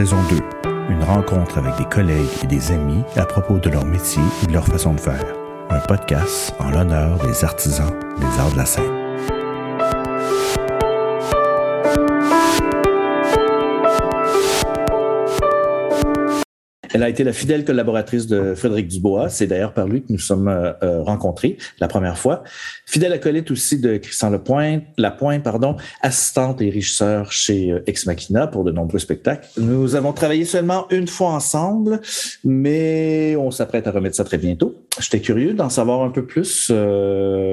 Saison 2. Une rencontre avec des collègues et des amis à propos de leur métier et de leur façon de faire. Un podcast en l'honneur des artisans des arts de la scène. Elle a été la fidèle collaboratrice de Frédéric Dubois. C'est d'ailleurs par lui que nous sommes euh, euh, rencontrés la première fois. Fidèle acolyte aussi de Christian Lapointe, Lapointe pardon, assistante et régisseur chez euh, Ex Machina pour de nombreux spectacles. Nous avons travaillé seulement une fois ensemble, mais on s'apprête à remettre ça très bientôt. J'étais curieux d'en savoir un peu plus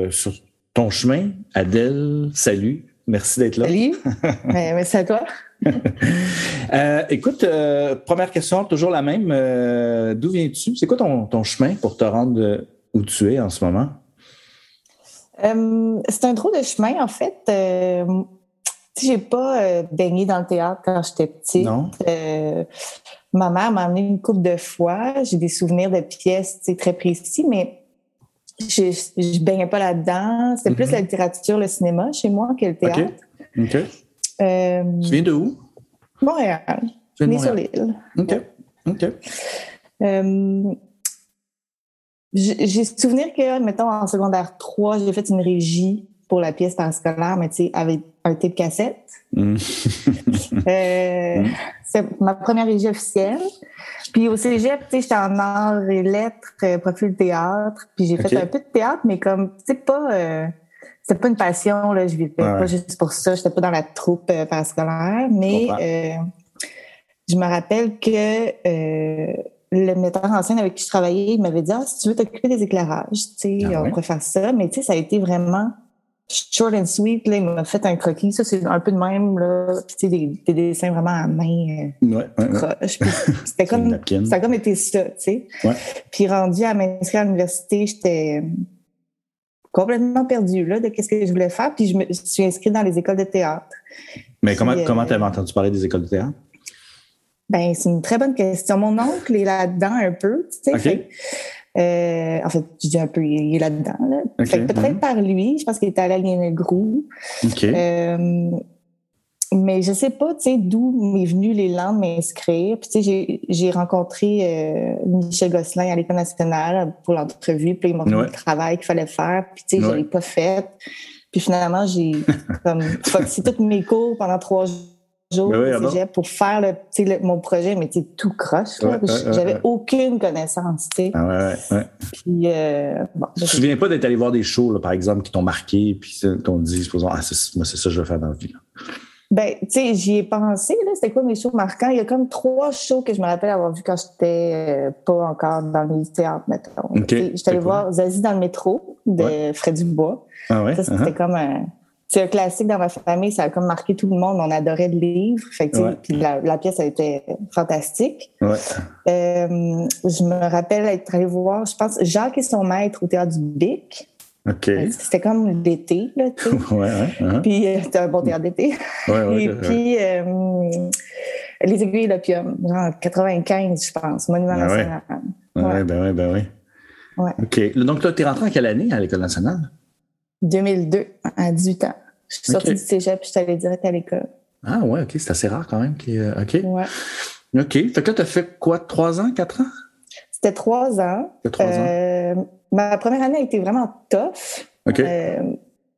sur ton chemin. Adèle, salut. Merci d'être là. Salut. Merci à toi. euh, écoute, euh, première question, toujours la même. Euh, D'où viens-tu? C'est quoi ton, ton, chemin pour te rendre où tu es en ce moment? C'est un drôle de chemin, en fait. Euh, j'ai pas baigné dans le théâtre quand j'étais petite. Non. ma mère m'a amené une couple de fois. J'ai des souvenirs de pièces très précis, mais je, je baignais pas là-dedans. C'était plus mm-hmm. la littérature, le cinéma chez moi que le théâtre. OK. Euh, tu viens de où? Montréal. Je viens sur l'île. OK. OK. Euh, j'ai souvenir que, mettons, en secondaire 3, j'ai fait une régie pour la pièce parascolaire, mais tu sais, avec un tape cassette. Mm. euh, mm. C'est ma première régie officielle. Puis au cégep, tu sais, j'étais en arts et lettres, euh, profil théâtre. Puis j'ai fait un peu de théâtre, mais comme, tu sais, pas... Euh, c'était pas une passion, là, je vivais pas juste pour ça. J'étais pas dans la troupe euh, parascolaire, mais euh, je me rappelle que euh, le metteur en scène avec qui je travaillais, il m'avait dit ah, si tu veux t'occuper des éclairages, tu sais, ah on pourrait faire ça. Mais tu sais, ça a été vraiment short and sweet. Là, il m'a fait un croquis. Ça, c'est un peu de même. Là. Tu sais, des, des, dessins vraiment à main. ouais, ouais, C'était comme, ça a comme été ça, tu sais. Puis rendu à m'inscrire à l'université, j'étais complètement perdu là, de qu'est-ce que je voulais faire. Puis je me suis inscrite dans les écoles de théâtre. Mais comment tu comment avais entendu parler des écoles de théâtre? Ben, c'est une très bonne question. Mon oncle est là-dedans un peu, tu sais. Euh, en fait, je dis un peu, il est là-dedans. Là. Peut-être mm-hmm. par lui, je pense qu'il était à la ligne Grou. Okay. Euh, mais je sais pas, tu sais, d'où m'est venu l'élan de m'inscrire. Puis, tu sais, j'ai rencontré euh, Michel Gosselin à l'École nationale pour l'entrevue. Puis, il m'a montré le travail qu'il fallait faire. Puis, tu sais, je l'ai pas fait. Puis, finalement, j'ai comme foxé tous mes cours pendant trois jours pour faire le, mon projet, mais tu tout croche. J'avais aucune connaissance, tu sais. Ah ouais, ouais, Puis, euh, bon, je me souviens pas d'être allé voir des shows, là, par exemple, qui t'ont marqué, puis t'ont dit, supposons, ah, c'est ça que je veux faire dans la vie. Là. Ben, tu sais, j'y ai pensé, là. C'était quoi mes shows marquants? Il y a comme trois shows que je me rappelle avoir vu quand j'étais euh, pas encore dans le théâtre, mettons. Okay. J'étais allée voir Zazie dans le métro de ouais. Fred Dubois. Ah ouais? Ça, c'était uh-huh. comme un. C'est un classique dans ma famille, ça a comme marqué tout le monde. On adorait le livre. Fait que, puis la, la, pièce a été fantastique. Ouais. Euh, je me rappelle être allée voir, je pense, Jacques et son maître au théâtre du Bic. C'était comme l'été, là, tu sais. ouais, ouais, uh-huh. Puis, euh, c'était un bon théâtre d'été. Et puis, euh, Les Aiguilles d'Opium, genre 95, je pense, Monument ben national. Ouais. ben oui, ben oui. Ouais. OK. Donc, toi, tu es rentré en quelle année à l'École nationale? 2002, à 18 ans. Je suis sortie du cégep puis je suis allée direct à l'école. Ah, ouais, OK. C'est assez rare quand même. Qui, euh, OK. Ouais. OK. Fait que là, tu as fait quoi, trois ans, quatre ans? C'était trois ans. C'était trois ans. Ma première année a été vraiment tough. OK. Euh,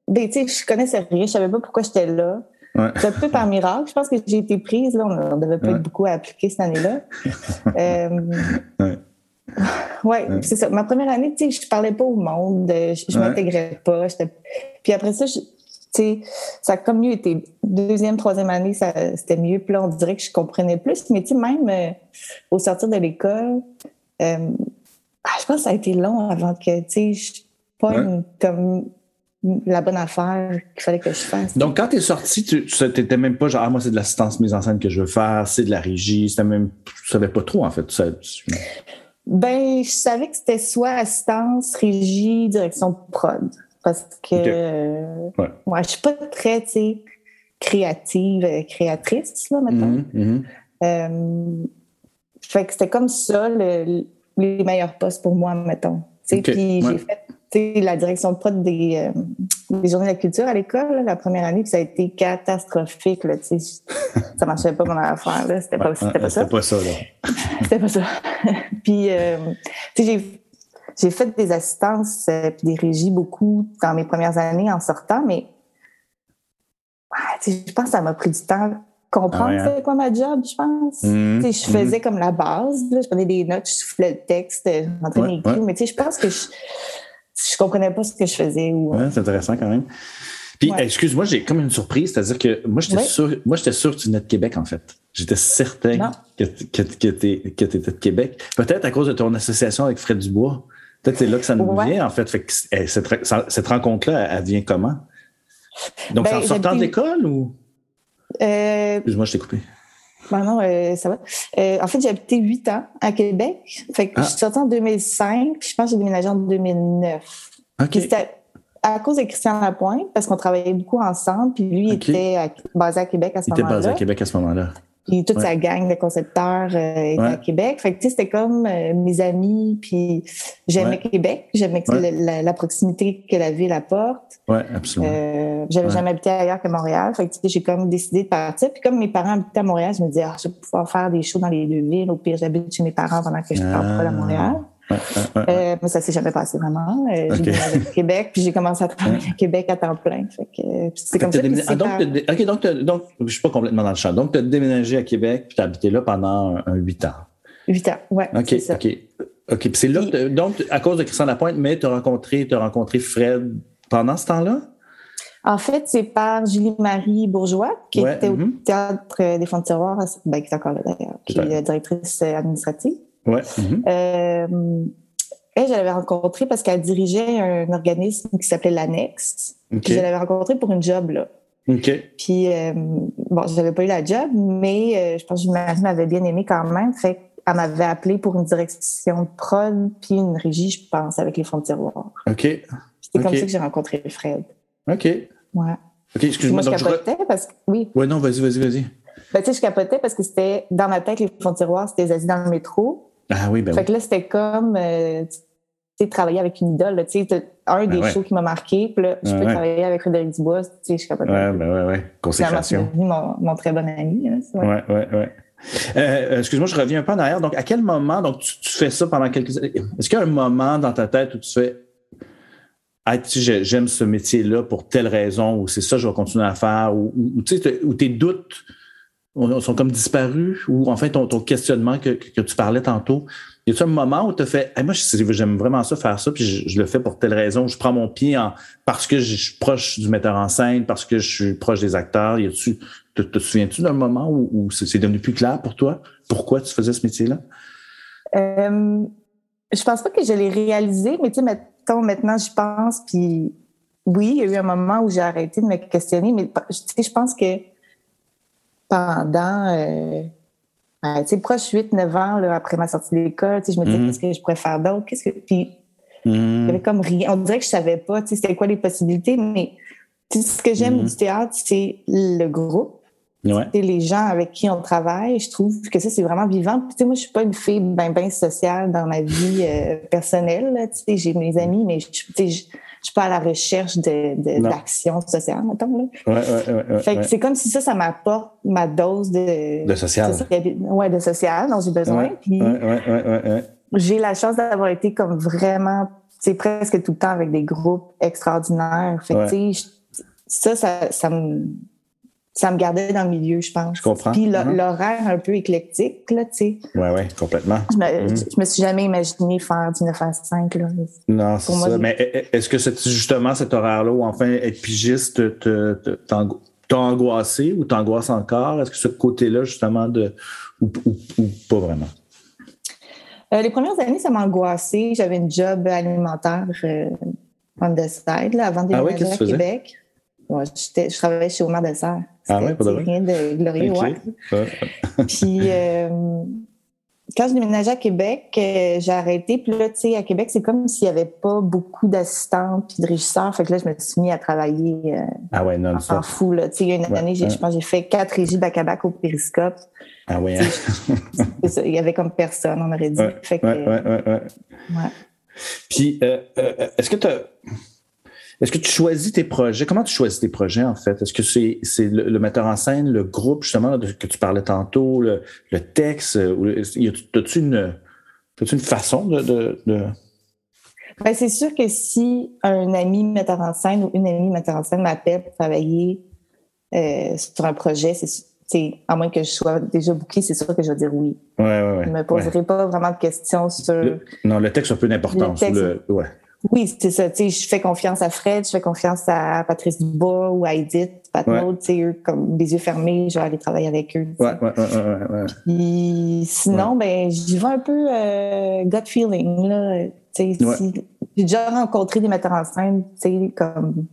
ben, tu sais, je connaissais rien, je savais pas pourquoi j'étais là. Ouais. C'est un peu par miracle. Je pense que j'ai été prise. Là, on ne devait pas ouais. être beaucoup à appliquer cette année-là. euh, ouais. ouais, c'est ça. Ma première année, tu sais, je parlais pas au monde, je, je m'intégrais pas. Puis après ça, tu sais, ça a comme mieux été. Deuxième, troisième année, ça, c'était mieux. Puis là, on dirait que je comprenais plus. Mais tu sais, même euh, au sortir de l'école, euh, ah, je pense que ça a été long avant que, tu sais, pas une, comme la bonne affaire qu'il fallait que je fasse. Donc, quand tu es sorti, tu n'étais même pas genre, ah, moi, c'est de l'assistance mise en scène que je veux faire, c'est de la régie, c'était même, tu savais pas trop, en fait. Ben, je savais que c'était soit assistance, régie, direction prod. Parce que, okay. euh, ouais. moi, je suis pas très, tu sais, créative, créatrice, là, maintenant. Mm -hmm. euh, fait que c'était comme ça, le, les meilleurs postes pour moi, mettons. Okay. Puis ouais. j'ai fait la direction de prod des, euh, les journées de la culture à l'école, la première année, puis ça a été catastrophique. Là, ça marchait pas mon affaire. C'était pas, c'était pas ça. C'était pas ça. Là. c'était pas ça. puis, euh, j'ai, j'ai fait des assistances euh, puis des régies beaucoup dans mes premières années en sortant, mais je pense que ça m'a pris du temps comprendre ah c'est quoi ma job, je pense. Mmh. Je faisais mmh. comme la base. je prenais des notes, je soufflais le texte, je rentrais mes ouais. mais je pense que je je comprenais pas ce que je faisais. Ou... Ouais, c'est intéressant quand même. Puis, excuse-moi, j'ai comme une surprise, c'est-à-dire que moi, j'étais sûr, moi, j'étais sûr que tu venais de Québec, en fait. J'étais certain que, que, que tu étais de Québec. Peut-être à cause de ton association avec Fred Dubois. Peut-être c'est là que ça nous vient, en fait. fait que, eh, cette, cette rencontre-là, elle vient comment? Donc, c'est en ben, sortant de l'école ou? Euh... Excuse-moi, je t'ai coupé. Ben non, euh, ça va. Euh, en fait, j'ai habité huit ans à Québec. Fait que je suis ah. sortie en 2005, puis je pense que j'ai déménagé en 2009. C'était à cause de Christian Lapointe, parce qu'on travaillait beaucoup ensemble, puis lui était basé à Québec à ce moment-là. Il était basé à Québec à ce moment-là. Puis toute sa gang de concepteurs euh, était à Québec. Fait que, tu sais, c'était comme euh, mes amis, puis j'aimais Québec. J'aimais la, proximité que la ville apporte. Oui, absolument. Euh, J'avais jamais habité ailleurs que Montréal. Fait que, tu sais, j'ai comme décidé de partir. Puis comme mes parents habitaient à Montréal, je me disais, ah, je vais pouvoir faire des shows dans les deux villes. Au pire, j'habite chez mes parents pendant que je pars pas à Montréal. Euh, mais ça s'est jamais passé vraiment. Euh, j'ai déménagé à Québec, puis j'ai commencé à travailler à Québec à temps plein. c'est comme ça ah, donc, OK, donc, donc, je suis pas complètement dans le champ. Donc, tu as déménagé à Québec, puis tu as habité là pendant huit ans. Huit ans, oui. OK, OK. OK, puis c'est là, donc, à cause de Christian Lapointe, mais tu as rencontré, as rencontré Fred pendant ce temps-là? En fait, c'est par Julie-Marie Bourgeois, qui était au mm-hmm. Théâtre des Fonds de Tiroir, ben, qui est encore là d'ailleurs, qui est directrice administrative. Ouais. Euh, elle, je l'avais rencontrée parce qu'elle dirigeait un organisme qui s'appelait l'Annexe. je l'avais rencontrée pour une job, là. OK. Puis, euh, bon, je n'avais pas eu la job, mais euh, je pense que Julie-Marie m'avait bien aimé quand même. Fait elle m'avait appelé pour une direction de prod, puis une régie, je pense, avec les fonds de tiroir. OK. C'était comme ça que j'ai rencontré Fred. OK. Ouais. OK, excuse-moi. Moi, je capotais parce que. Oui. Ouais, non, vas-y, vas-y, vas-y. Ben, tu sais, je capotais parce que c'était dans ma tête, les fonds de tiroir, c'était les dans le métro. Ah oui, ben Fait que là, c'était comme, euh, tu sais, travailler avec une idole. Tu sais, un ben des shows qui m'a marqué, puis là, je peux travailler avec Frédéric Dubois, tu sais, je suis capable Ouais, ben ouais, ouais. Consécration. Mon, mon très bon ami. Là, ouais, ouais, ouais. Euh, euh, excuse-moi, je reviens un peu en arrière. Donc, à quel moment, donc, tu, fais ça pendant quelques années? Est-ce qu'il y a un moment dans ta tête où tu fais, ah, tu sais, j'aime ce métier-là pour telle raison, ou c'est ça que je vais continuer à faire, ou, ou tu sais, où tes doutes sont comme disparus ou en fait ton, ton questionnement que, tu parlais tantôt? Y a-t-il un moment où tu as fait moi j'aime vraiment ça faire ça puis je, le fais pour telle raison, je prends mon pied en parce que je suis proche du metteur en scène, parce que je suis proche des acteurs, y a-tu te, te souviens-tu d'un moment où, c'est devenu plus clair pour toi pourquoi tu faisais ce métier-là? Euh, je pense pas que je l'ai réalisé, mais tu sais, maintenant, je pense, puis oui, il y a eu un moment où j'ai arrêté de me questionner, mais tu je pense que pendant, euh, ben, tu sais, proche 8-9 ans, là, après ma sortie de l'école, tu sais, je me disais, mm-hmm. qu'est-ce que je pourrais faire d'autre? Qu'est-ce que. Puis, il y avait comme rien. On dirait que je savais pas, tu sais, c'était quoi les possibilités, mais ce que j'aime mm-hmm. du théâtre, c'est le groupe. Ouais. les gens avec qui on travaille, je trouve que ça, c'est vraiment vivant. Puis, tu sais, moi, je suis pas une fille bien ben sociale dans ma vie euh, personnelle. Tu sais, j'ai mes amis, mais je, je, je suis pas à la recherche d'action de, sociale, mettons. Là. Ouais, ouais, ouais, fait que c'est comme si ça, ça m'apporte ma dose de... De social. Ouais, de social dont j'ai besoin. Puis j'ai la chance d'avoir été comme vraiment, c'est presque tout le temps avec des groupes extraordinaires. Fait que, ça, ça, ça me ça me gardait dans le milieu, je pense. Je comprends. Puis uh-huh. l'horaire un peu éclectique, là, tu sais. Oui, oui, complètement. Je me, mm-hmm. je, me suis jamais imaginé faire du 9 à 5, là. Non, c'est ça. Mais est-ce que c'est justement cet horaire-là où, enfin, être pigiste t'a angoissé ou t'angoisse encore? Est-ce que ce côté-là, justement, de ou, pas vraiment? Euh, les premières années, ça m'a angoissé. J'avais une job alimentaire euh, on the side, là, avant de ah oui, à Québec. Ouais, je travaillais chez Omar Dessert. Ah ouais, pas de rien de glorieux, ouais. Puis, euh, quand je déménageais à Québec, euh, j'ai arrêté. Puis là, tu sais, à Québec, c'est comme s'il n'y avait pas beaucoup d'assistants puis de régisseurs. Fait que là, je me suis mis à travailler euh, ah ouais, non, en fou. Là. Tu sais, il y a une année, je pense j'ai fait quatre régies bac-à-bac au périscope. Ah ouais. Hein? il y avait comme personne, on aurait dit. fait que, ouais, ouais, ouais, ouais. Puis, est-ce que tu as est-ce que tu choisis tes projets? Comment tu choisis tes projets, en fait? Est-ce que c'est c'est le, metteur en scène, le groupe, justement, que tu parlais tantôt, le, texte? Ou, as-tu une, une façon de. de, Ben, c'est sûr que si un ami metteur en scène ou une amie metteur en scène m'appelle pour travailler euh, sur un projet, c'est à moins que je sois déjà booké, c'est sûr que je vais dire oui. Ouais, ouais, ouais. Je ne me poserai pas vraiment de questions sur. non, le texte a peu d'importance. Ouais. Oui, c'est ça. Tu sais, je fais confiance à Fred, je fais confiance à Patrice Dubois ou à Edith, Pat ouais. tu sais, eux, comme des yeux fermés, je vais aller travailler avec eux. Ouais, ouais, ouais, ouais, Puis, sinon, ben, j'y vais un peu euh, gut feeling, là. Tu sais, si, j'ai déjà rencontré des metteurs en scène, tu sais, comme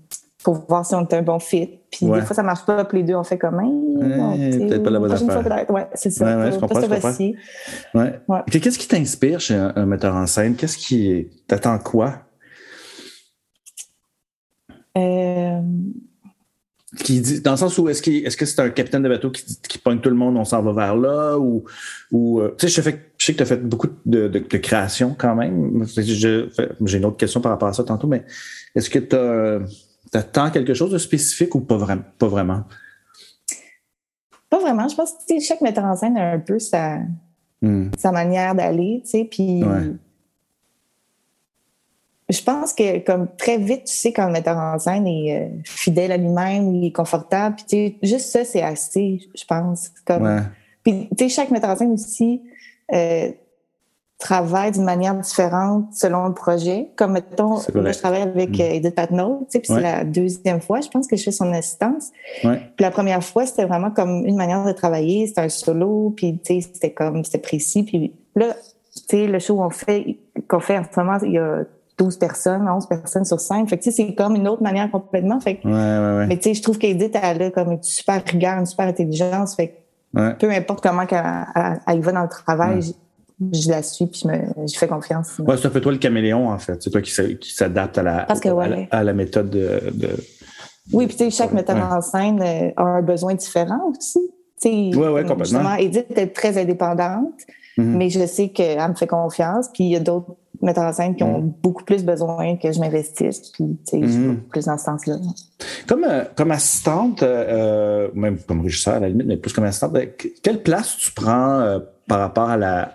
pour voir si on est un bon fit. Puis des fois, ça marche pas, puis les deux, on fait comme peut-être pas la bonne affaire. Ouais, c'est ça. Ouais, ouais, je comprends, je comprends. Ouais. Qu'est-ce qui t'inspire chez un, un, metteur en scène? Qu'est-ce qui... T'attends quoi? Euh... Qui dit, dans le sens où est-ce, est-ce que c'est un capitaine de bateau qui, qui pogne tout le monde, on s'en va vers là, ou, ou euh, tu sais, je, sais que tu as fait beaucoup de, de, de création quand même. j'ai une autre question par rapport à ça tantôt, mais est-ce que tu attends quelque chose de spécifique ou pas, vraiment pas vraiment? Pas vraiment. Je pense que chaque metteur en scène a un peu sa, hmm. sa manière d'aller, tu sais, puis je pense que comme très vite, tu sais quand le metteur en scène est euh, fidèle à lui-même, il est confortable. Puis juste ça, c'est assez, je pense. Comme, Puis tu sais, chaque metteur en scène aussi euh, travaille d'une manière différente selon le projet. Comme mettons, je travaille avec mm. euh, Edith Patnaud, tu sais, puis c'est la deuxième fois, je pense que je fais son assistance. Puis la première fois, c'était vraiment comme une manière de travailler, c'était un solo, puis tu sais, c'était comme, c'était précis. Puis là, tu sais, le show qu'on fait, qu'on fait en ce moment, il y a 12 personnes, 11 personnes sur scène. Fait que, tu sais, c'est comme une autre manière complètement. Fait que, ouais, ouais, ouais. Mais, tu sais, je trouve qu'Edith, elle a comme une super rigueur, une super intelligence. Fait que, peu importe comment elle, va dans le travail, je, la suis puis je, me, je fais confiance. Ouais, c'est un peu toi le caméléon, en fait. C'est toi qui, s'adapte à la, à, la, méthode de. Oui, puis, tu sais, chaque metteur en scène euh, a un besoin différent aussi. Oui, oui, complètement. Justement, Edith est très indépendante, mm-hmm. mais je sais qu'elle me fait confiance. Puis il y a d'autres metteurs en scène qui ont mm. beaucoup plus besoin que je m'investisse. Puis, tu sais, mm-hmm. plus dans ce sens-là. Comme, euh, comme assistante, euh, même comme régisseur à la limite, mais plus comme assistante, quelle place tu prends euh, par rapport à la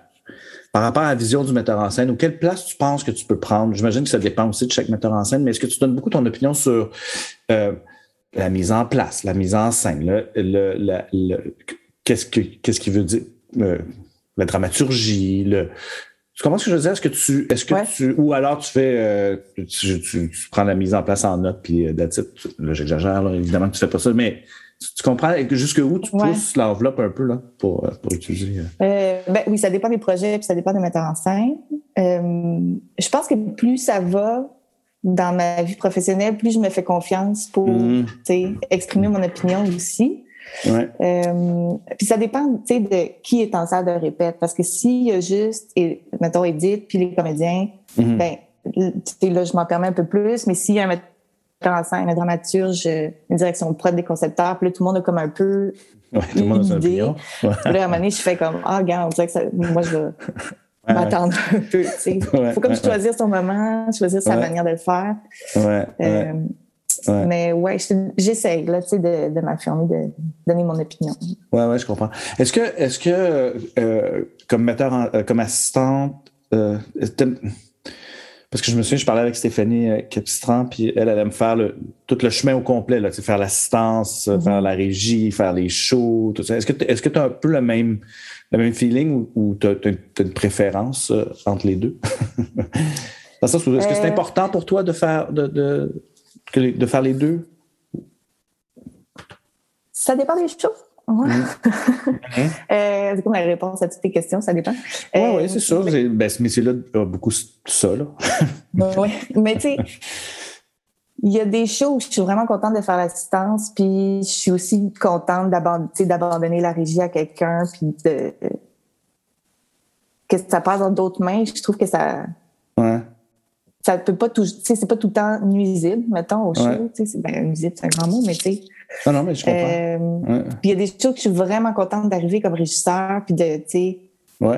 par rapport à la vision du metteur en scène ou quelle place tu penses que tu peux prendre? J'imagine que ça dépend aussi de chaque metteur en scène, mais est-ce que tu donnes beaucoup ton opinion sur la mise en place, la mise en scène, le, qu'est-ce, que, qu'est-ce qui veut dire la dramaturgie, le, tu comprends ce que je veux dire? Est-ce que tu, est-ce que tu, ou alors tu fais, euh, tu, prends la mise en place en note puis euh, Là, j'exagère, évidemment que tu fais pas ça, mais tu, comprends jusque où tu pousses l'enveloppe un peu là pour, euh, pour utiliser. ben oui, ça dépend des projets puis ça dépend des metteurs en scène. je pense que plus ça va dans ma vie professionnelle, plus je me fais confiance pour, mm-hmm. exprimer mon opinion aussi. Ouais. Euh, puis ça dépend, tu sais, de qui est en salle de répète. Parce que s'il y a juste, et, mettons, Edith, puis les comédiens, mm-hmm. ben, là, je m'en permets un peu plus. Mais s'il y a un metteur en scène, un dramaturge, une direction prod des concepteurs, puis là, tout le monde a comme un peu ouais, tout le monde a idée. Ouais. Puis là, à un moment donné, je fais comme, ah, regarde, on dirait que ça, moi, je vais m'attendre un peu, tu sais. Faut comme choisir son moment, choisir sa manière de le faire. Ouais. Mais ouais, j'essaye là, tu sais, de, de m'affirmer, de donner mon opinion. Ouais, ouais, je comprends. Est-ce que, est-ce que, euh, comme metteur, euh, comme assistante, euh, parce que je me souviens, je parlais avec Stéphanie Capistran, puis elle allait me faire le, tout le chemin au complet, là, faire l'assistance, mm-hmm. faire la régie, faire les shows, tout ça. Est-ce que est-ce que tu as un peu le même, le même feeling ou, tu as, une préférence entre les deux? Dans le sens où, est-ce que c'est important pour toi de faire, de, de de faire les deux? Ça dépend des choses. Ouais. Mm. euh, c'est comme la réponse à toutes tes questions, ça dépend. Oui, euh, c'est sûr. Mais... Ben, ce métier-là a beaucoup ça. oui, mais tu sais, il y a des choses où je suis vraiment contente de faire l'assistance, puis je suis aussi contente d'abandonner la régie à quelqu'un, puis de que ça passe dans d'autres mains. Je trouve que ça. Ouais ça peut pas tout, c'est pas tout le temps nuisible, mettons, au show. Ben, nuisible, c'est un grand mot, mais tu sais. Non, non, mais je comprends. Euh, puis il y a des choses que je suis vraiment contente d'arriver comme régisseur, puis de, tu sais,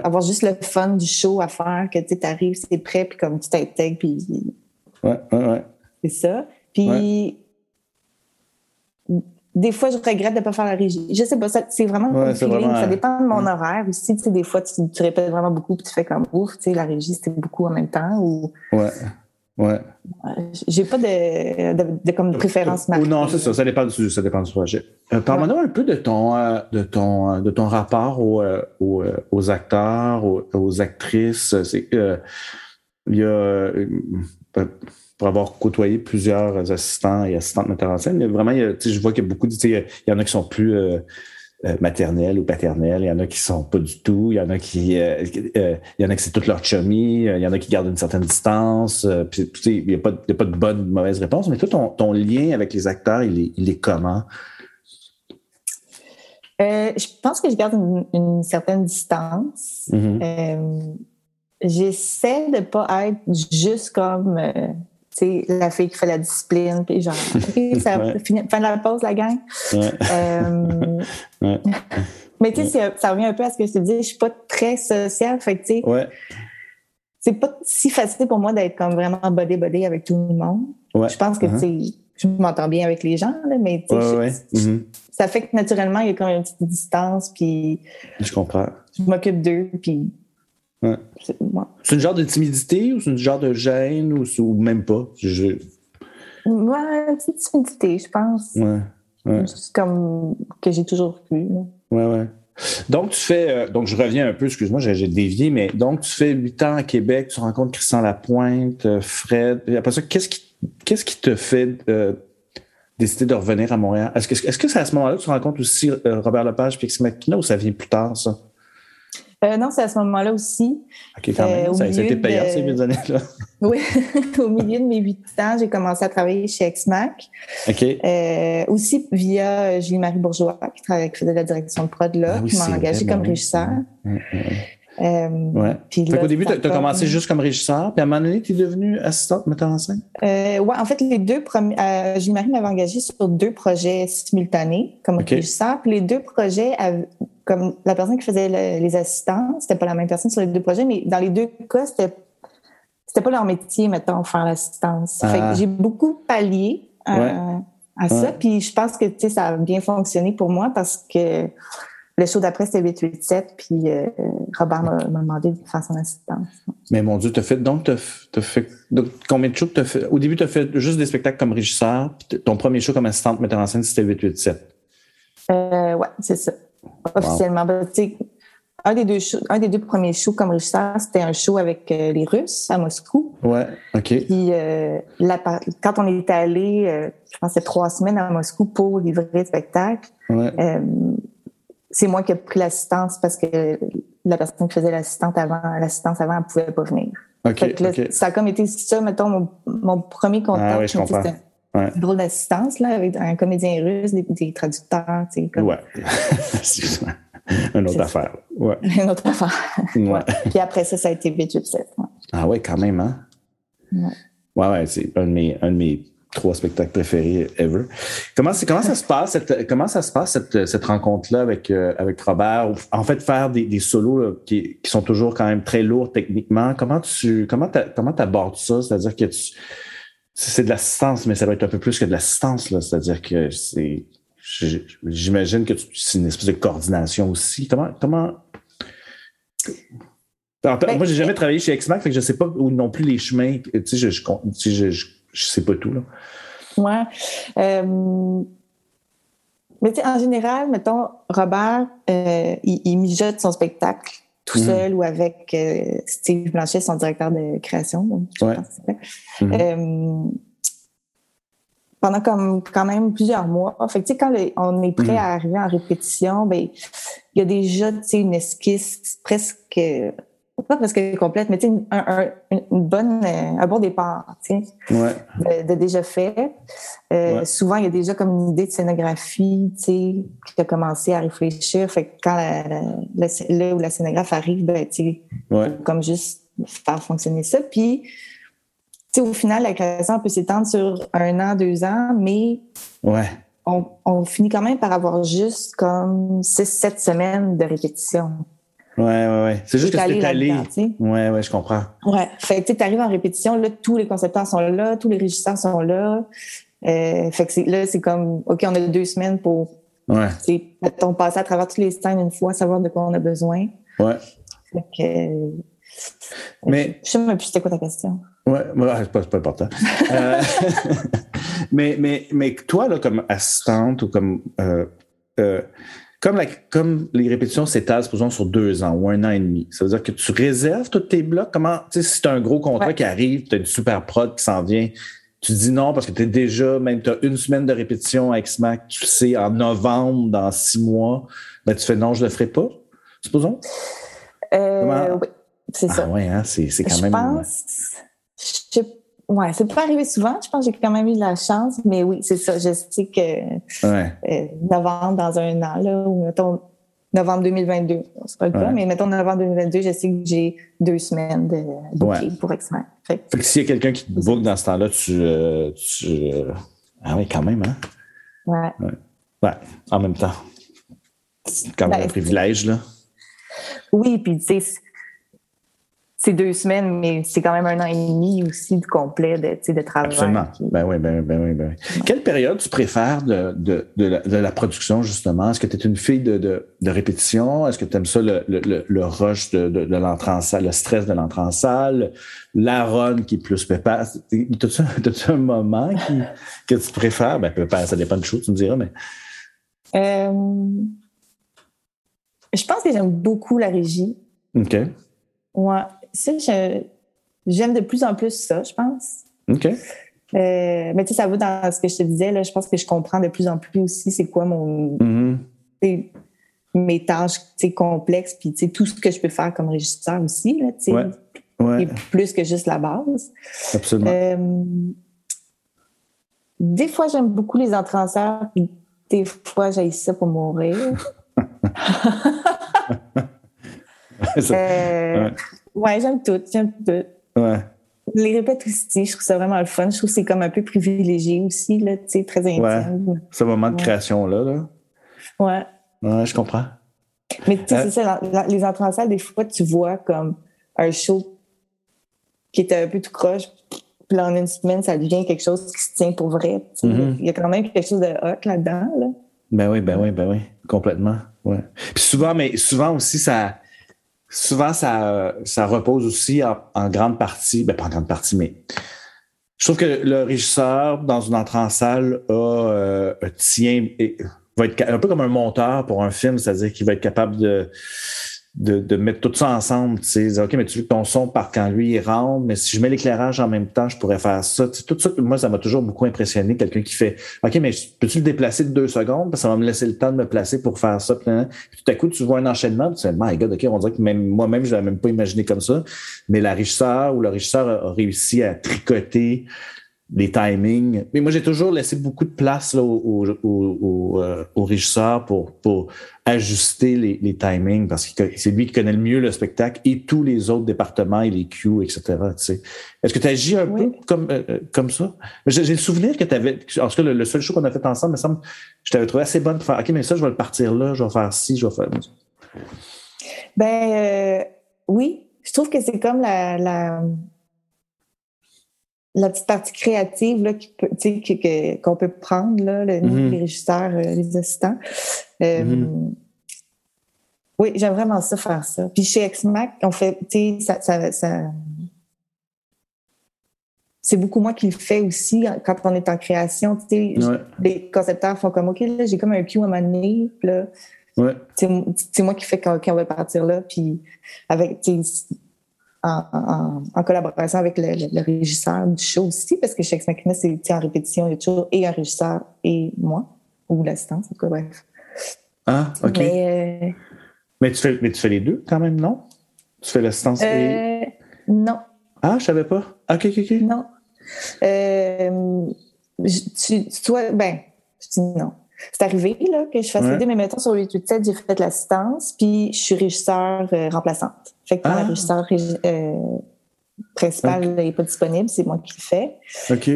avoir juste le fun du show à faire, que tu arrives, c'est prêt, puis comme tu t'intègres, puis. Ouais, ouais, ouais. C'est ça. Puis, des fois, je regrette de ne pas faire la régie. Je sais pas, c'est vraiment ouais, feeling. Ça dépend de mon mm. horaire aussi. Tu sais, des fois, tu, répètes vraiment beaucoup puis tu fais comme ouf, tu sais, la régie, c'était beaucoup en même temps. Ou... Ouais. Ouais. J'ai pas de, de, comme de préférence marquée. Non, c'est ça. Ça dépend du, ça dépend du projet. Euh, Parle-moi un peu de ton, euh, de ton, de ton rapport aux, euh, aux, euh, aux acteurs, aux, aux actrices. C'est, il y a, pour avoir côtoyé plusieurs assistants et assistantes metteurs en scène, vraiment, je vois qu'il y a beaucoup de, il y en a qui sont plus euh, euh, maternelles ou paternelles, il y en a qui sont pas du tout, il y en a qui, euh, il y en a qui c'est toute leur chummy, il y en a qui gardent une certaine distance, puis, il n'y a, pas, a pas de bonne ou de mauvaise réponse, mais toi, ton, ton lien avec les acteurs, il est, il est comment? je pense que je garde une, certaine distance. Mm-fin J'essaie de pas être juste comme sais, la fille qui fait la discipline, puis genre, OK, ça fin de la pause, la gang? Euh, mais tu sais, ça revient un peu à ce que je te dis, je suis pas très sociale, fait que tu sais, c'est pas si facile pour moi d'être comme vraiment body-body avec tout le monde. Je pense que, uh-huh. tu sais, je m'entends bien avec les gens, là, mais tu sais, mm-hmm. ça fait que naturellement, il y a quand même une petite distance, puis... Je comprends. Je m'occupe d'eux, puis c'est une genre de timidité ou c'est une genre de gêne ou, même pas? Je... Ouais, une petite timidité, je pense. Ouais. C'est comme que j'ai toujours eu. Ouais, ouais. Donc, tu fais, euh, donc je reviens un peu, excuse-moi, j'ai dévié, mais donc tu fais huit ans à Québec, tu rencontres Christian Lapointe, euh, Fred. après ça, qu'est-ce qui, qu'est-ce qui te fait euh, décider de revenir à Montréal? Est-ce que, c'est à ce moment-là que tu rencontres aussi Robert Lepage et X-McKinnon ou ça vient plus tard, ça? Euh, non, c'est à ce moment-là aussi. OK, quand même. Euh, ça, a été payant ces huit années-là. oui, au milieu de mes huit ans, j'ai commencé à travailler chez Exmac. OK. Euh, aussi via Julie-Marie Bourgeois, qui, travaille, qui faisait la direction de prod là, ah qui m'a engagée comme régisseur. Euh, ouais. au début, tu as, commencé juste comme régisseur, puis à un moment donné, tu es devenue assistante metteur en scène? Oui, en fait, les deux premiers. Gilles-Marie m'avait engagé sur deux projets simultanés comme régisseur. Puis les deux projets, comme la personne qui faisait les assistants, c'était pas la même personne sur les deux projets, mais dans les deux cas, c'était c'était pas leur métier, mettons, faire l'assistance. Ah. j'ai beaucoup pallié à, ça. Puis je pense que ça a bien fonctionné pour moi parce que le show d'après, c'était 887, puis euh, Robert m'a demandé de faire son assistance. Mais mon Dieu, tu as fait donc, as, fait combien de shows tu as fait? Au début, tu as fait juste des spectacles comme régisseur, puis ton premier show comme assistante metteur en scène, c'était 887. Euh, ouais, c'est ça. Officiellement. Ben, un des, deux un des deux premiers shows comme régisseur, c'était un show avec euh, les Russes à Moscou. Ouais, OK. Puis euh, quand on est allé, euh, je pense que c'était trois semaines à Moscou pour livrer le spectacle, ouais c'est moi qui ai pris l'assistance parce que la personne qui faisait l'assistante avant, l'assistance avant, elle pouvait pas venir. Ça a comme été ça, mettons, mon, premier contact. Ah, oui, je comprends. Ouais. drôle d'assistance, là, avec un comédien russe, des, traducteurs, tu sais. Comme... Ouais. Une autre affaire. Ouais. Une autre affaire. Ouais. Puis après ça, ça a été 7 Ah ouais, quand même, hein? Ouais. Ouais, ouais, c'est un de mes, un de mes trois spectacles préférés ever. Comment, comment ça se passe, cette, comment ça se passe, cette, cette rencontre-là avec, euh, avec Robert? En fait, faire des, des solos qui, qui, sont toujours quand même très lourds techniquement. Comment tu comment comment abordes ça? C'est-à-dire que tu, c'est de l'assistance, mais ça va être un peu plus que de l'assistance. C'est-à-dire que c'est. J'imagine que c'est une espèce de coordination aussi. Comment. comment... Ben, moi, j'ai jamais travaillé chez Xmac, fait que je sais pas où non plus les chemins. Tu sais, je, je, je je sais pas tout, là. Ouais. Euh, mais tu sais, en général, mettons, Robert, euh, il, mijote son spectacle tout mhm. seul ou avec euh, Steve Blanchet, son directeur de création. ouais. Mhm. pendant comme quand même plusieurs mois. Fait que, quand on est prêt mhm. à arriver en répétition, ben il y a déjà une esquisse presque pas parce qu'elle est complète, mais tu sais, un, une bonne, euh, un bon départ, tu sais, ouais. de, déjà fait. Euh, Souvent, il y a déjà comme une idée de scénographie, tu sais, qui a commencé à réfléchir. Fait que quand la, là où la scénographe arrive, ben, tu sais, comme juste faire fonctionner ça. Puis, tu sais, au final, la création peut s'étendre sur un an, deux ans, mais ouais. on, on finit quand même par avoir juste comme six, sept semaines de répétition. Ouais, ouais, ouais. C'est juste que c'est allé. Ouais, ouais, je comprends. Ouais. Fait que tu arrives en répétition, là, tous les concepteurs sont là, tous les régisseurs sont là. Euh, fait que là, c'est comme, OK, on a deux semaines pour ouais. on passer à travers toutes les scènes une fois, savoir de quoi on a besoin. Ouais. Fait que, mais, je sais même plus c'était quoi ta question. Ouais, c'est pas, pas important. euh, mais, mais, mais toi, là, comme assistante ou comme euh, euh, comme, la, comme les répétitions s'étalent, supposons, sur deux ans ou un an et demi, ça veut dire que tu réserves tous tes blocs? Comment, tu sais, si tu as un gros contrat qui arrive, tu as une super prod qui s'en vient, tu dis non parce que tu es déjà, même tu as une semaine de répétition avec SMAC, tu sais, en novembre, dans six mois, ben tu fais non, je le ferai pas, supposons? Euh, oui, c'est ah, ça. Oui, hein, c'est quand même. Pense. Ouais, c'est pas arrivé souvent. Je pense que j'ai quand même eu de la chance, mais oui, c'est ça. Je sais que euh, novembre dans un an, là, ou mettons novembre 2022, c'est pas le cas, mais mettons novembre 2022, je sais que j'ai deux semaines de booking pour extraire. Fait, que s'il y a quelqu'un qui te book dans ce temps-là, tu, euh, tu, euh, Ah oui, quand même, hein? Ouais. Ouais, en même temps. C'est quand même ben, un privilège, là. Oui, puis tu sais, c'est deux semaines, mais c'est quand même un an et demi aussi de complet de, de travail. Absolument. Ben oui, ben, ben oui, ben oui. Quelle période tu préfères de, de, de, la, production, justement? Est-ce que tu es une fille de, de, répétition? Est-ce que tu aimes ça, le, le, le rush de, de, de l'entrée en salle, le stress de l'entrée en salle, la run qui est plus pépère? T'as-tu un moment qui, que tu préfères? Ben, pépère, ça dépend de choses, tu me diras, mais. Euh, je pense que j'aime beaucoup la régie. OK. Ouais ça, j'aime de plus en plus ça, je pense. OK. Euh, mais tu sais, ça va dans ce que je te disais, là, je pense que je comprends de plus en plus aussi c'est quoi mon. Mm-hmm. Mes tâches complexes, puis tout ce que je peux faire comme régisseur aussi, là, ouais. ouais. plus que juste la base. Absolument. Euh, des fois, j'aime beaucoup les entrées puis des fois, j'ai ça pour mourir. euh, Ouais, j'aime tout. J'aime tout. Ouais. Les répètes aussi, je trouve ça vraiment le fun. Je trouve que c'est comme un peu privilégié aussi, là, tu sais, très intime. Ouais. Ce moment de création-là, là. Ouais. Ouais, je comprends. Mais tu sais, euh, c'est ça, les entrées en salle, des fois, tu vois comme un show qui était un peu tout croche, puis là, en une semaine, ça devient quelque chose qui se tient pour vrai. Mm-hmm. Il y a quand même quelque chose de hot là-dedans, là. Ben oui, ben oui, ben oui, complètement. Ouais. Puis souvent, mais souvent aussi, ça souvent, ça, ça repose aussi en, grande partie, ben pas en grande partie, mais je trouve que le régisseur, dans une entrée en salle, a, euh, tient, va être un peu comme un monteur pour un film, c'est-à-dire qu'il va être capable de de, de, mettre tout ça ensemble. Tu sais, OK, mais tu veux que ton son part quand lui il rentre, mais si je mets l'éclairage en même temps, je pourrais faire ça. Tu sais, tout ça, moi, ça m'a toujours beaucoup impressionné. Quelqu'un qui fait OK, mais peux-tu le déplacer de deux secondes? Parce que ça va me laisser le temps de me placer pour faire ça. Puis, tout à coup, tu vois un enchaînement, tu dis My God, OK, on dirait que même moi-même, je l'avais même pas imaginé comme ça. Mais la régisseur ou le régisseur a réussi à tricoter les timings. Mais moi, j'ai toujours laissé beaucoup de place là, au, au, euh, régisseur pour, pour ajuster les, les timings parce que c'est lui qui connaît le mieux le spectacle et tous les autres départements et les cues, etc. Tu sais. Est-ce que tu agis un peu comme, euh, euh, comme ça? J'ai le souvenir que tu avais, en tout cas, le, seul show qu'on a fait ensemble, me semble, je t'avais trouvé assez bonne pour faire, OK, mais ça, je vais le partir là, je vais faire ci, je vais faire Ben, oui. Je trouve que c'est comme la, la la petite partie créative là, qu'on peut prendre, là, le, mm-hmm. les régisseurs, euh, les assistants. Euh, mm-hmm. Oui, j'aime vraiment ça, faire ça. Puis chez XMAC, on fait, tu sais, ça, ça, c'est beaucoup moi qui le fais aussi quand on est en création. Tu sais, les concepteurs font comme, OK, là, j'ai comme un cue à m'amener. là, ouais. c'est moi qui fais quand, on va partir là. Puis avec, en, collaboration avec le, régisseur du show aussi, parce que chaque Machina, c'est en répétition, il y a toujours et un régisseur et moi, ou l'assistance, en tout cas, bref. Ah, OK. Mais, euh, mais, tu fais, mais tu fais les deux quand même, non? Tu fais l'assistance euh, et. Non. Ah, je savais pas. OK, OK, OK. Non. Euh, tu, toi, ben, je dis non. C'est arrivé là, que je fasse ouais. mais mettons sur 887, j'ai fait l'assistance, puis je suis régisseur euh, remplaçante. Fait que quand ah. régisseur euh, principal n'est pas disponible, c'est moi qui le fais.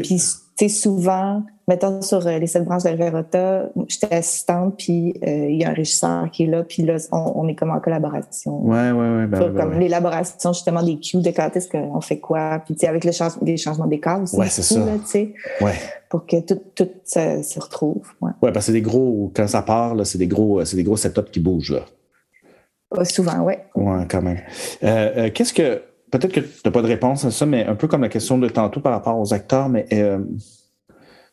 Puis tu sais, souvent, mettons sur euh, les sept branches d'Alverota, j'étais assistante, puis euh, il y a un régisseur qui est là, puis là, on, est comme en collaboration. Ouais, ouais, ouais. Ben, comme l'élaboration, justement, des cues, de quand est-ce qu'on fait quoi, puis tu sais, avec le les changements des cadres aussi. Ouais, c'est ça. ouais. Pour que tout, tout se, retrouve. Ouais. ouais, parce que c'est des gros, quand ça part, là, c'est des gros, c'est des gros setups qui bougent, là. souvent, ouais. Ouais, quand même. Euh, Qu'est-ce que, peut-être que tu n'as pas de réponse à ça, mais un peu comme la question de tantôt par rapport aux acteurs, mais euh,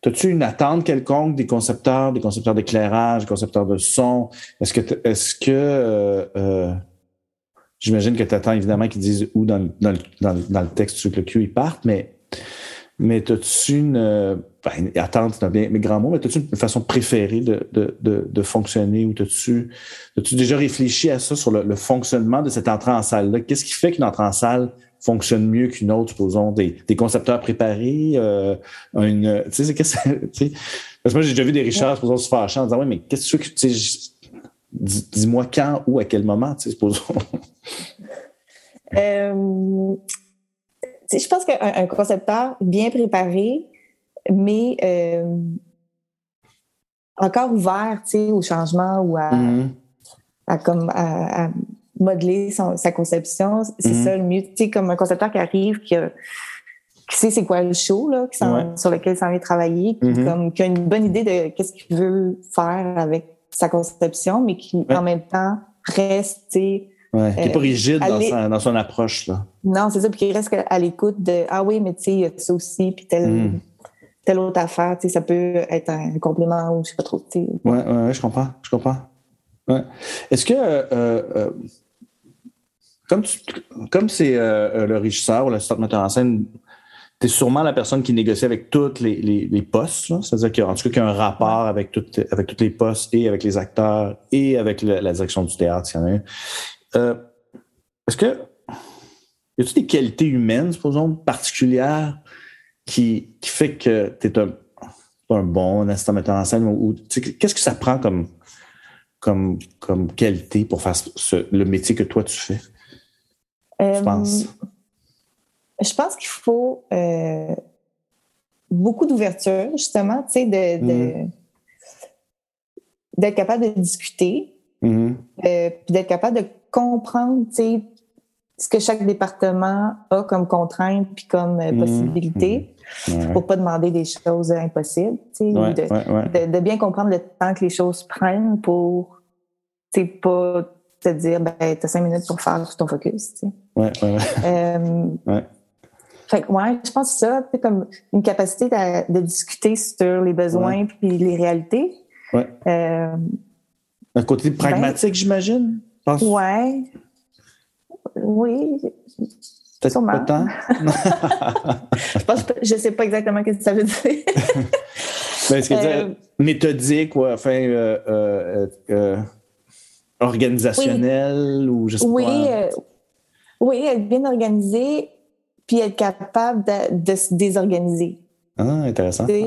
as-tu une attente quelconque des concepteurs, des concepteurs d'éclairage, des concepteurs de son? Est-ce que, est-ce que euh, euh, j'imagine que tu attends évidemment qu'ils disent où dans, dans, le texte sur le Q ils partent, mais mais as-tu une, ben, attente, c'est un bien, mais grand mot, mais as-tu une façon préférée de, de, de, fonctionner ou as-tu, as-tu déjà réfléchi à ça sur le, fonctionnement de cette entrée en salle-là? Qu'est-ce qui fait qu'une entrée en salle fonctionne mieux qu'une autre, supposons, des, des concepteurs préparés, euh, une, tu sais, qu'est-ce que, parce que moi, j'ai déjà vu des Richards, supposons, se fâcher en disant, oui, mais qu'est-ce que tu sais, dis-moi quand ou à quel moment, tu sais, supposons? Euh, je pense qu'un concepteur bien préparé, mais euh, encore ouvert au changement ou à, mm-hmm. à comme, à, modeler sa conception, c'est mm-hmm. ça le mieux. Sais, comme un concepteur qui arrive, qui, sait c'est quoi le show, là, sur lequel il s'en vient travailler, mm-hmm. comme, qui a une bonne idée de qu'est-ce qu'il veut faire avec sa conception, mais qui en même temps reste, Ouais, qui n'est pas rigide dans, son approche. Là. Non, c'est ça. Puis qui reste à l'écoute de Ah oui, mais tu sais, il y a ça aussi, puis telle, mm. telle autre affaire. Tu sais, ça peut être un complément ou je sais pas trop. Oui, ouais, ouais, je comprends. Je comprends. Ouais. Est-ce que. Euh, euh, comme, comme c'est euh, le régisseur ou l'assistant metteur en scène, tu es sûrement la personne qui négocie avec tous les, les, les, postes. C'est-à-dire qu'en tout cas, qu'il y a un rapport avec, tout, avec tous les postes et avec les acteurs et avec la direction du théâtre, s'il y en a un. Euh, est-ce que y a-t-il des qualités humaines, supposons, particulières qui, qui fait que tu es un, un bon assistant metteur en scène ou, qu'est-ce que ça prend comme, comme, comme qualité pour faire le métier que toi tu fais? je pense. Je pense qu'il faut euh, beaucoup d'ouverture, justement, tu sais, de, mm-hmm. d'être capable de discuter, mm-hmm. euh, puis d'être capable de comprendre, ce que chaque département a comme contrainte puis comme euh, mmh. possibilité mmh. pour pas demander des choses impossibles, de, bien comprendre le temps que les choses prennent pour, pas te dire, ben, t'as cinq minutes pour faire ton focus, tu Ouais, euh, Fait que, ouais, je pense que ça, c'est comme une capacité de, discuter sur les besoins puis les réalités. Ouais. Euh, un côté pragmatique, ben, j'imagine? Ouais. Oui. Peut-être pas tant. je pense je sais pas exactement ce que ça veut dire. Mais est-ce que euh, méthodique ou enfin euh, euh, euh, organisationnel ou je sais oui, pas. oui, être bien organisé puis être capable de, se désorganiser. Ah, intéressant. Tu,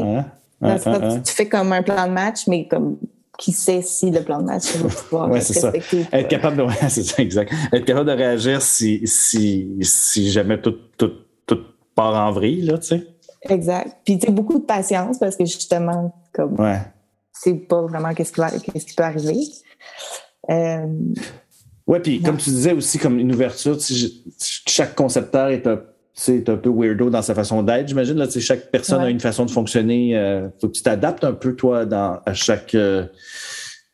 tu fais comme un plan de match, mais comme qui sait si le plan de match va pouvoir ouais, c'est ça. Être capable de, ouais, c'est ça, exact. Être capable de réagir si, si, si jamais tout, tout, tout part en vrille, là, tu sais. Exact. Puis, tu sais, beaucoup de patience parce que justement, comme. Ouais. C'est pas vraiment qu'est-ce qui, va, qu'est-ce qui peut arriver. Euh, ouais, puis comme tu disais aussi, comme une ouverture, chaque concepteur est un c'est un peu weirdo dans sa façon d'être, j'imagine. Là, chaque personne a une façon de fonctionner. Il euh, faut que tu t'adaptes un peu, toi, dans, à chaque euh,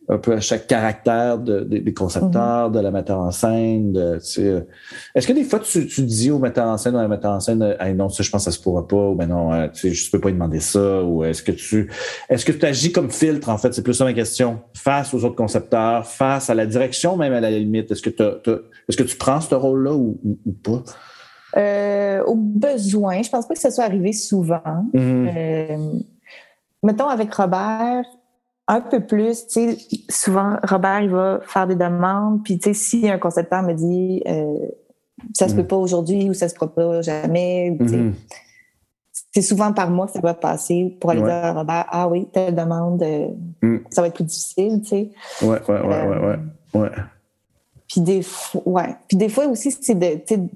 un peu à chaque caractère des concepteurs, mm-hmm. de la metteur en scène. De, euh, Est-ce que des fois, tu, tu dis au metteur en scène ou à la metteur en scène, non, ça, je pense que ça se pourra pas, ou ben non, sais, je peux pas lui demander ça, ou est-ce que tu est-ce que tu agis comme filtre, en fait, c'est plus ça ma question, face aux autres concepteurs, face à la direction même à la limite. Est-ce que, est-ce que tu prends ce rôle-là ou, ou pas? Euh, au besoin, je pense pas que ça soit arrivé souvent. Mhm. Euh, mettons avec Robert, un peu plus, tu sais, souvent Robert il va faire des demandes, puis tu sais, si un concepteur me dit euh, ça se peut mhm. pas aujourd'hui ou ça se fera pas jamais, mhm. c'est souvent par moi que ça va passer pour aller dire à Robert ah oui telle demande, ça va être plus difficile, tu sais. Ouais ouais ouais ouais ouais. Puis des, ouais. puis des fois aussi, c'est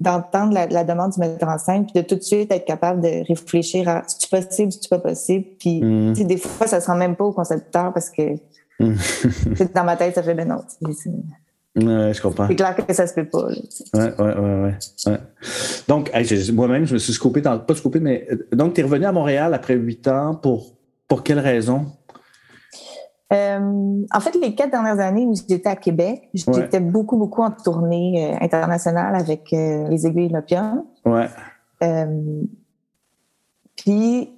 d'entendre la, la, demande du metteur en scène, puis de tout de suite être capable de réfléchir à si tu possible, si tu pas possible. Puis mm. des fois, ça se rend même pas au concepteur parce que mm. dans ma tête, ça fait ben non. Ouais, je comprends. C'est clair que ça se fait pas. Oui, ouais, ouais, ouais, ouais, Donc, moi-même, je me suis scoopé, dans, pas scoopé, mais euh, donc, tu es revenu à Montréal après huit ans pour, pour quelle raison? Euh, en fait, les quatre dernières années où j'étais à Québec, j'étais beaucoup, beaucoup en tournée euh, internationale avec euh, les aiguilles de l'opium. Ouais. puis,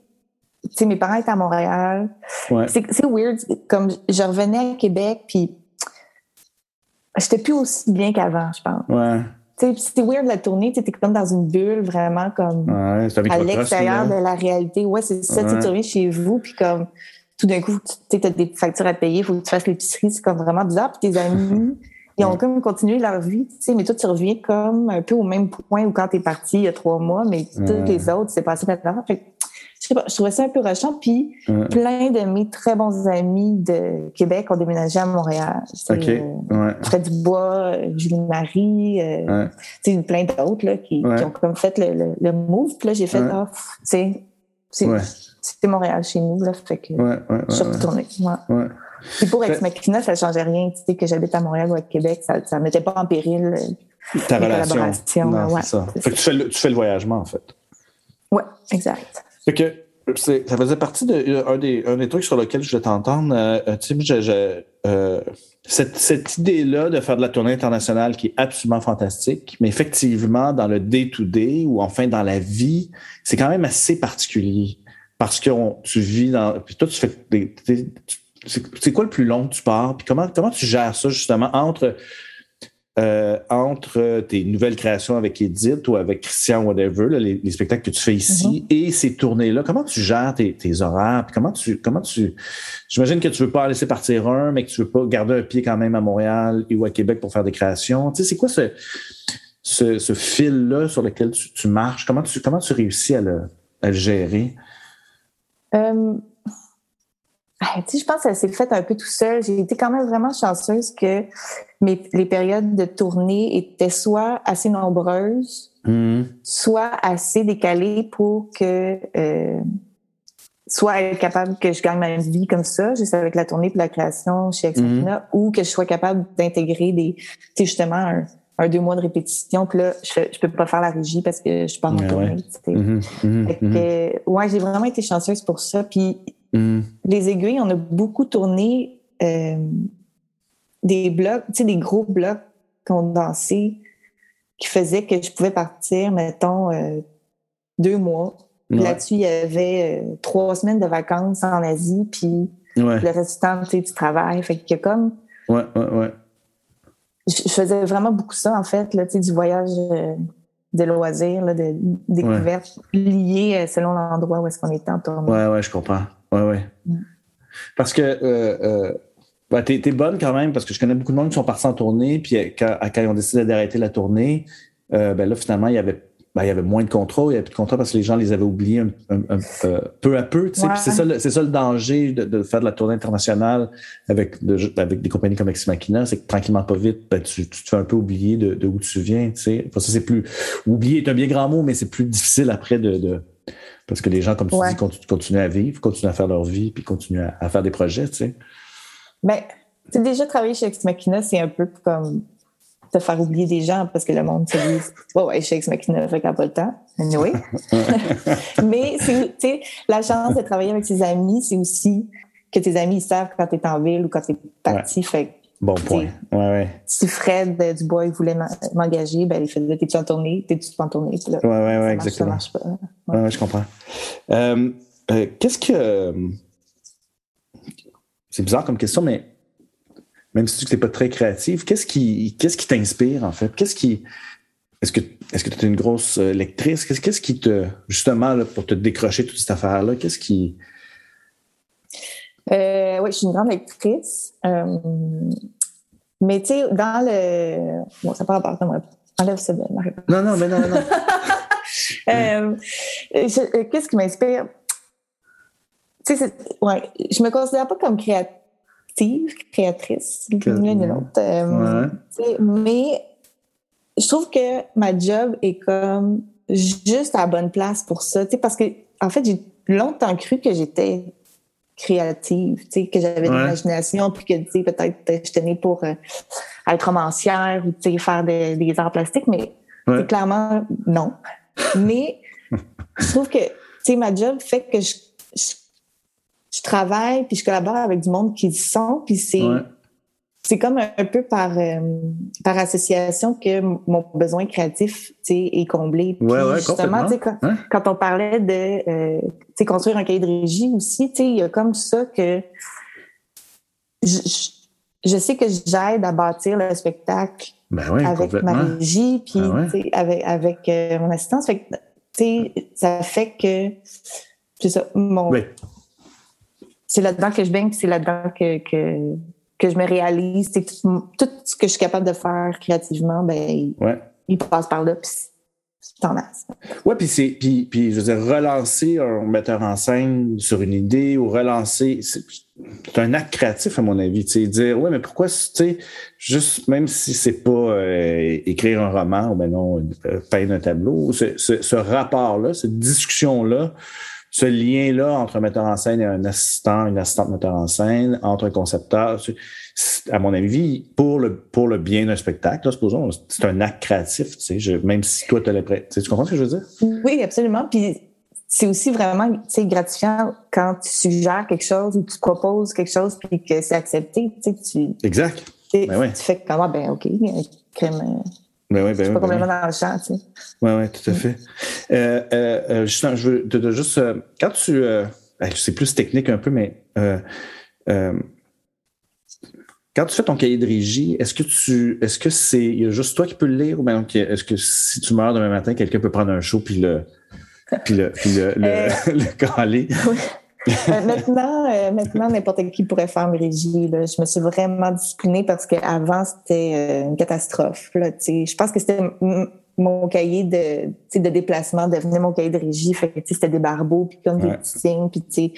tu sais, mes parents étaient à Montréal. Ouais. C'est weird. Comme je revenais à Québec, puis j'étais plus aussi bien qu'avant, je pense. Ouais. C'est weird la tournée, tu es comme dans une bulle, vraiment comme ouais, à l'extérieur de la réalité. Ouais, c'est ça, tu reviens chez vous, puis comme tout d'un coup, tu as des factures à payer, il faut que tu fasses l'épicerie, c'est comme vraiment bizarre. Puis tes amis, ils ont comme continué leur vie, tu sais, mais toi, tu reviens comme un peu au même point où quand tu es parti il y a trois mois, mais tous les autres, c'est passé maintenant. Fait je sais pas, je trouvais ça un peu rushant. Puis plein de mes très bons amis de Québec ont déménagé à Montréal. OK. Euh, Fred Dubois, Julie-Marie, euh, plein d'autres là, qui, ont comme fait le, le, move. Puis là, j'ai fait, ah, tu sais, c'était Montréal chez nous, là, fait que je suis retournée. Ouais. Puis pour Ex Machina, ça ne changeait rien. Tu sais, que j'habite à Montréal ou à Québec, ça ne mettait pas en péril euh, ta relation. Non, ouais, ça. Fait que tu fais, le, tu fais le voyagement, en fait. Oui, exact. Fait que ça faisait partie d'un de, des, un des trucs sur lesquels je voulais t'entendre. Euh, tu sais, euh, cette, cette idée-là de faire de la tournée internationale qui est absolument fantastique, mais effectivement, dans le day-to-day ou enfin dans la vie, c'est quand même assez particulier parce que tu vis dans. Puis toi, tu fais des. C'est quoi le plus long que tu pars? Puis comment, comment tu gères ça justement entre, euh, entre tes nouvelles créations avec Edith ou avec Christian, whatever, les, spectacles que tu fais ici mm-hmm. et ces tournées-là? Comment tu gères tes, horaires? Puis comment tu. Comment tu J'imagine que tu veux pas laisser partir un, mais que tu veux pas garder un pied quand même à Montréal ou à Québec pour faire des créations. Tu sais, c'est quoi ce, ce, fil-là sur lequel tu, marches? Comment tu, comment tu réussis à le, à le gérer? Euh, je pense que ça s'est fait un peu tout seul. J'ai été quand même vraiment chanceuse que mes, les périodes de tournée étaient soit assez nombreuses, mm-hmm. soit assez décalées pour que euh, soit être capable que je gagne ma vie comme ça, juste avec la tournée et la création chez Ex mm-hmm. ou que je sois capable d'intégrer des, justement, un, un, deux mois de répétition. Puis là, je, je peux pas faire la régie parce que je suis pas en tournée. Mm-hmm, mm-hmm, mm-hmm. ouais, j'ai vraiment été chanceuse pour ça. Puis les aiguilles, on a beaucoup tourné euh, des blocs, tu sais, des gros blocs qu'on dansait qui faisaient que je pouvais partir, mettons, euh, deux mois. Là-dessus, il y avait euh, trois semaines de vacances en Asie, puis le reste du temps, tu sais, tu travailles. Fait a comme... Ouais, ouais, ouais je faisais vraiment beaucoup ça, en fait, là, du voyage euh, de loisirs, là, de découvertes liées euh, selon l'endroit où est-ce qu'on était en tournée. Ouais, ouais, je comprends. Ouais, ouais. Mm. Parce que euh, euh t'es, bonne quand même, parce que je connais beaucoup de monde qui sont partis en tournée, puis quand, quand ils ont décidé d'arrêter la tournée, ben là, finalement, il y avait ben, il y avait moins de contrats, il y avait plus de contrats parce que les gens les avaient oubliés euh, peu à peu. Tu sais. C'est ça, c'est ça le danger de, faire de la tournée internationale avec, avec des compagnies comme Ex Machina, c'est que tranquillement, pas vite, ben, tu, te fais un peu oublier de, où tu viens. Tu sais. ça, c'est plus. Oublier est un bien grand mot, mais c'est plus difficile après de, parce que les gens, comme tu dis, continuent, à vivre, continuent à faire leur vie, puis continuent à, faire des projets, tu sais. Mais ben, déjà travailler chez Ex Machina, c'est un peu comme te faire oublier des gens parce que le monde se dit oh, ouais, Shakes McKinnon fait qu'elle pas le temps. Anyway. Mais c'est, la chance de travailler avec ses amis, c'est aussi que tes amis savent quand tu es en ville ou quand tu es parti. Fait Bon point. Ouais, ouais. Si Fred euh, Dubois il voulait m'engager, ben, il faisait T'es-tu en tournée? T'es-tu pas en tournée? Oui, ouais, ouais, ouais, exactement. Ça marche pas. Ouais. je comprends. Euh, euh, qu'est-ce que. C'est bizarre comme question, mais même si tu n'es pas très créatif, qu'est-ce qui qu'est-ce qui t'inspire en fait? Qu'est-ce qui est-ce que est-ce que tu es une grosse euh, lectrice? Qu'est-ce, qu'est-ce qui te justement là, pour te décrocher toute cette affaire-là, qu'est-ce qui euh, oui, je suis une grande lectrice. Euh, mais tu sais, dans le. Bon, ça part à moi. Enlève ça de ma réponse. Non, non, mais non, non. euh, qu'est-ce qui m'inspire? Tu sais, ouais, je me considère pas comme créatrice active, créatrice, l'une et l'autre. Euh, mais je trouve que ma job est comme juste à la bonne place pour ça. Parce que, en fait, j'ai longtemps cru que j'étais créative, que j'avais de l'imagination, puis que peut-être j'étais née pour euh, être romancière ou faire des, arts plastiques, mais clairement non. mais je trouve que ma job fait que je, je, travaille puis je collabore avec du monde qui le sont, puis c'est c'est comme un, peu par, euh, par association que mon besoin créatif est comblé. Puis justement, quand, quand, on parlait de euh, construire un cahier de régie aussi, il y a comme ça que je, je sais que j'aide à bâtir le spectacle ben avec ma régie, puis ben avec, avec euh, mon assistance. Fait ça fait que c'est ça, mon. C'est là-dedans que je baigne, c'est là-dedans que, que que je me réalise, c'est tout, ce que je suis capable de faire créativement, ben, il, passe par là, puis c'est en masse. Oui, puis c'est, puis, puis, je veux dire, relancer un metteur en scène sur une idée ou relancer, c'est, un acte créatif, à mon avis, tu sais, dire, ouais, mais pourquoi, tu sais, juste, même si c'est pas euh, écrire un roman ou ben non, euh, peindre un tableau, ce, ce rapport-là, cette discussion-là, ce lien-là entre un metteur en scène et un assistant, une assistante metteur en scène, entre un concepteur, à mon avis, pour le, pour le bien d'un spectacle, supposons, c'est un acte créatif, tu sais, même si toi, tu prêt. Tu comprends ce que je veux dire? Oui, absolument. Puis c'est aussi vraiment gratifiant quand tu suggères quelque chose ou tu proposes quelque chose puis que c'est accepté. Tu, sais, tu, exact. Ben tu fais comme, ah, ben, OK, crème. Ben oui, ben oui, pas complètement dans le champ, tu sais. Oui, oui, tout à fait. Euh, euh, euh je veux te, juste. Euh, quand tu. c'est plus technique un peu, mais. quand tu fais ton cahier de régie, est-ce que tu. Est-ce que c'est. Il y a juste toi qui peux le lire ou bien est-ce que si tu meurs demain matin, quelqu'un peut prendre un show puis le. Puis le, puis le, le, le caler? Oui. Euh, maintenant, euh, maintenant n'importe qui pourrait faire mes régies. Là. Je me suis vraiment disciplinée parce qu'avant, c'était euh, une catastrophe. Là, je pense que c'était mon cahier de, de déplacement devenait mon cahier de régie. Fait que c'était des barbeaux, puis comme des petits signes, puis tu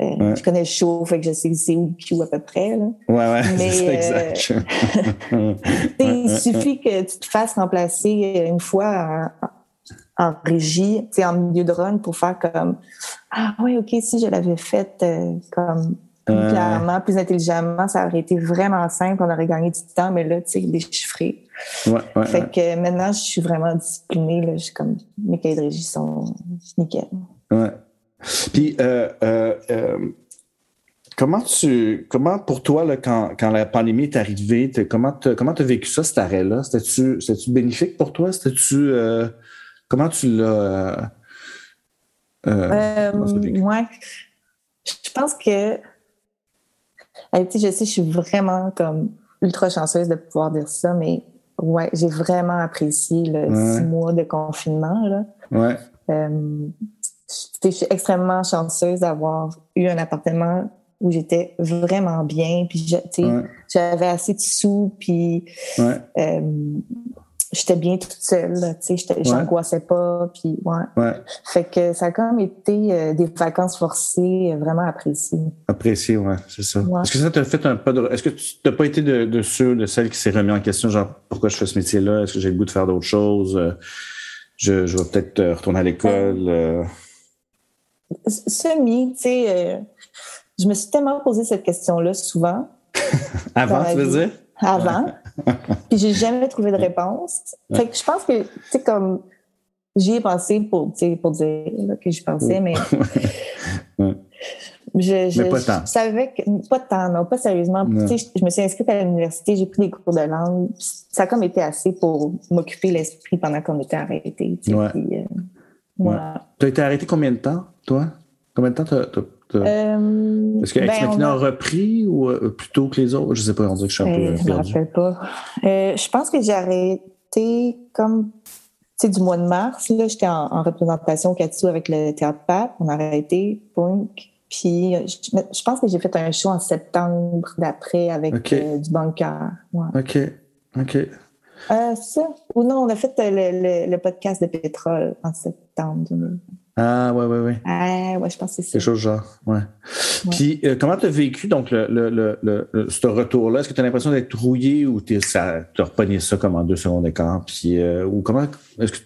Je connais le show, fait que je sais c'est où Q à peu près. Là. Ouais, ouais, c'est exact. il suffit que tu te fasses remplacer une fois en régie, en milieu de run pour faire comme Ah oui, OK, si je l'avais fait euh, comme plus clairement, plus intelligemment, ça aurait été vraiment simple, on aurait gagné du temps, mais là, tu sais, déchiffré. Ouais, ouais, fait que maintenant, je suis vraiment disciplinée, là, je, comme mes cahiers de régie sont nickel. Ouais. Puis, euh, euh, euh, comment tu, comment pour toi, là, quand, quand la pandémie est arrivée, comment tu as vécu ça, cet arrêt-là? C'était-tu bénéfique pour toi? C'était-tu Comment tu l'as. Euh, euh, euh je pense que. je sais, je suis vraiment comme ultra chanceuse de pouvoir dire ça, mais ouais, j'ai vraiment apprécié le six mois de confinement. Là. Ouais. Euh, je suis extrêmement chanceuse d'avoir eu un appartement où j'étais vraiment bien, puis j'avais assez de sous, puis j'étais bien toute seule, tu sais, j'angoissais pas, puis ouais. Fait que ça a quand même été euh, des vacances forcées euh, vraiment appréciées. Appréciées, ouais, c'est ça. Est-ce que ça t'a fait un pas de... Est-ce que tu n'as pas été de, de ceux, de celles qui s'est remis en question, genre, pourquoi je fais ce métier-là? Est-ce que j'ai le goût de faire d'autres choses? Euh, je, je vais peut-être retourner à l'école. Semi, tu sais, je me suis tellement posé cette question-là souvent. Avant, tu veux dire? Avant. Puis j'ai jamais trouvé de réponse. Fait que je pense que, tu sais, comme j'y ai pensé pour, pour dire que j'y pensais, mais. Je, je, mais pas tant. savais que, pas tant, non, pas sérieusement. Je, je me suis inscrite à l'université, j'ai pris des cours de langue. Ça a comme été assez pour m'occuper l'esprit pendant qu'on était arrêtés. Ouais. Euh, tu as été arrêté combien de temps, toi? Combien de temps tu as, euh, Est-ce que Ex ben, a... repris ou euh, plutôt que les autres? Je ne sais pas, on dit que je suis un peu euh, Je ne me rappelle pas. je pense que j'ai arrêté comme du mois de mars. J'étais en, représentation au Katsu avec le Théâtre Pape. On a arrêté, Puis je, pense que j'ai fait un show en septembre d'après avec du bunker. OK. OK. ça. Ou non, on a fait le, le, podcast de pétrole en septembre Ah, ouais, ouais, ouais. Ah, ouais, je pense que c'est ça. Quelque chose genre, ouais. Puis, euh, comment tu as vécu donc le, le, le, ce retour-là? Est-ce que tu as l'impression d'être rouillé ou tu as repogné ça comme en deux secondes d'écart? Puis, euh, ou comment. Est-ce que.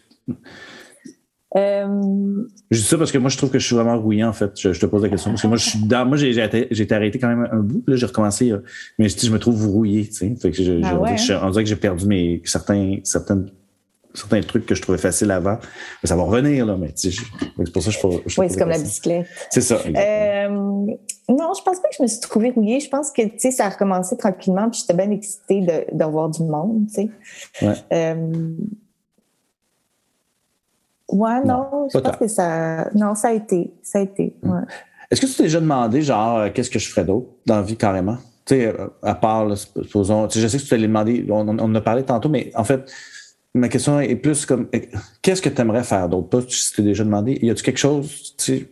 Euh... Je dis ça parce que moi, je trouve que je suis vraiment rouillé, en fait. Je, te pose la question. Parce que moi, je suis dans, moi, j'ai, été arrêté quand même un bout. Là, j'ai recommencé. mais je, je me trouve rouillé, tu sais. Fait que je, ah ouais, je, on dirait que j'ai perdu mes, certains, certaines certains trucs que je trouvais faciles avant. Ça va revenir, là, mais c'est pour ça que je, je Oui, c'est comme la bicyclette. C'est ça. Euh, non, je pense pas que je me suis trouvée rouillée. Je pense que, tu sais, ça a recommencé tranquillement, puis j'étais bien excitée de, de, voir du monde, tu sais. Ouais. Euh, ouais, non, je pense que ça... Non, ça a été. Ça a été, ouais. Est-ce que tu t'es déjà demandé, genre, euh, qu'est-ce que je ferais d'autre dans la vie, carrément? Tu sais, à part, supposons... je sais que tu t'allais demander, on, on en a parlé tantôt, mais en fait ma question est plus comme qu'est-ce que tu aimerais faire d'autre? Pas si tu t'es déjà demandé. Y a-tu quelque chose tu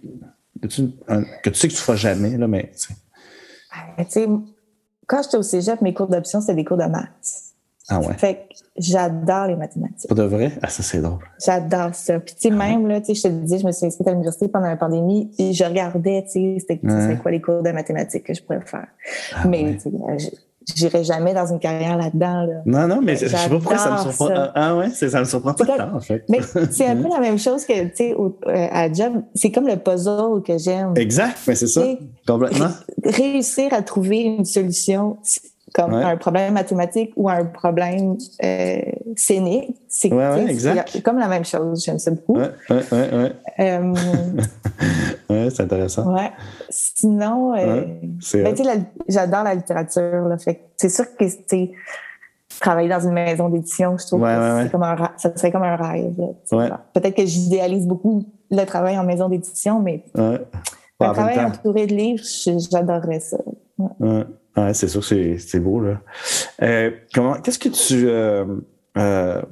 que tu sais que tu feras jamais, là, mais. Ben, quand j'étais au cégep, mes cours d'option, c'était des cours de maths. Ah ouais? Fait que j'adore les mathématiques. Pas de vrai? Ah, ça, c'est drôle. J'adore ça. Puis, tu sais, ah même, là, tu sais, je te disais, je me suis inscrite à l'université pendant la pandémie, puis je regardais, tu sais, c'était quoi les cours de mathématiques que je pourrais faire. Ah mais, tu sais, j'irai jamais dans une carrière là-dedans. Là. Non, non, mais je sais pas pourquoi ça me surprend. Ah, ah ouais, ça me surprend pas tant, en fait. Mais c'est un peu la même chose que, tu sais, euh, à job, c'est comme le puzzle que j'aime. Exact, mais c'est ça, complètement. Réussir à trouver une solution, comme un problème mathématique ou un problème euh, scénique. C'est comme la même chose. J'aime ça beaucoup. Ouais. Euh, c'est intéressant. Ouais. Sinon, euh, ben, j'adore la littérature. C'est sûr que travailler dans une maison d'édition, je trouve que comme un, ça serait comme un rêve. Peut-être que j'idéalise beaucoup le travail en maison d'édition, mais un travail entouré de livres, j'adorerais ça. Ouais, c'est sûr que c'est beau, là. Euh, comment, qu'est-ce que tu. Euh, euh,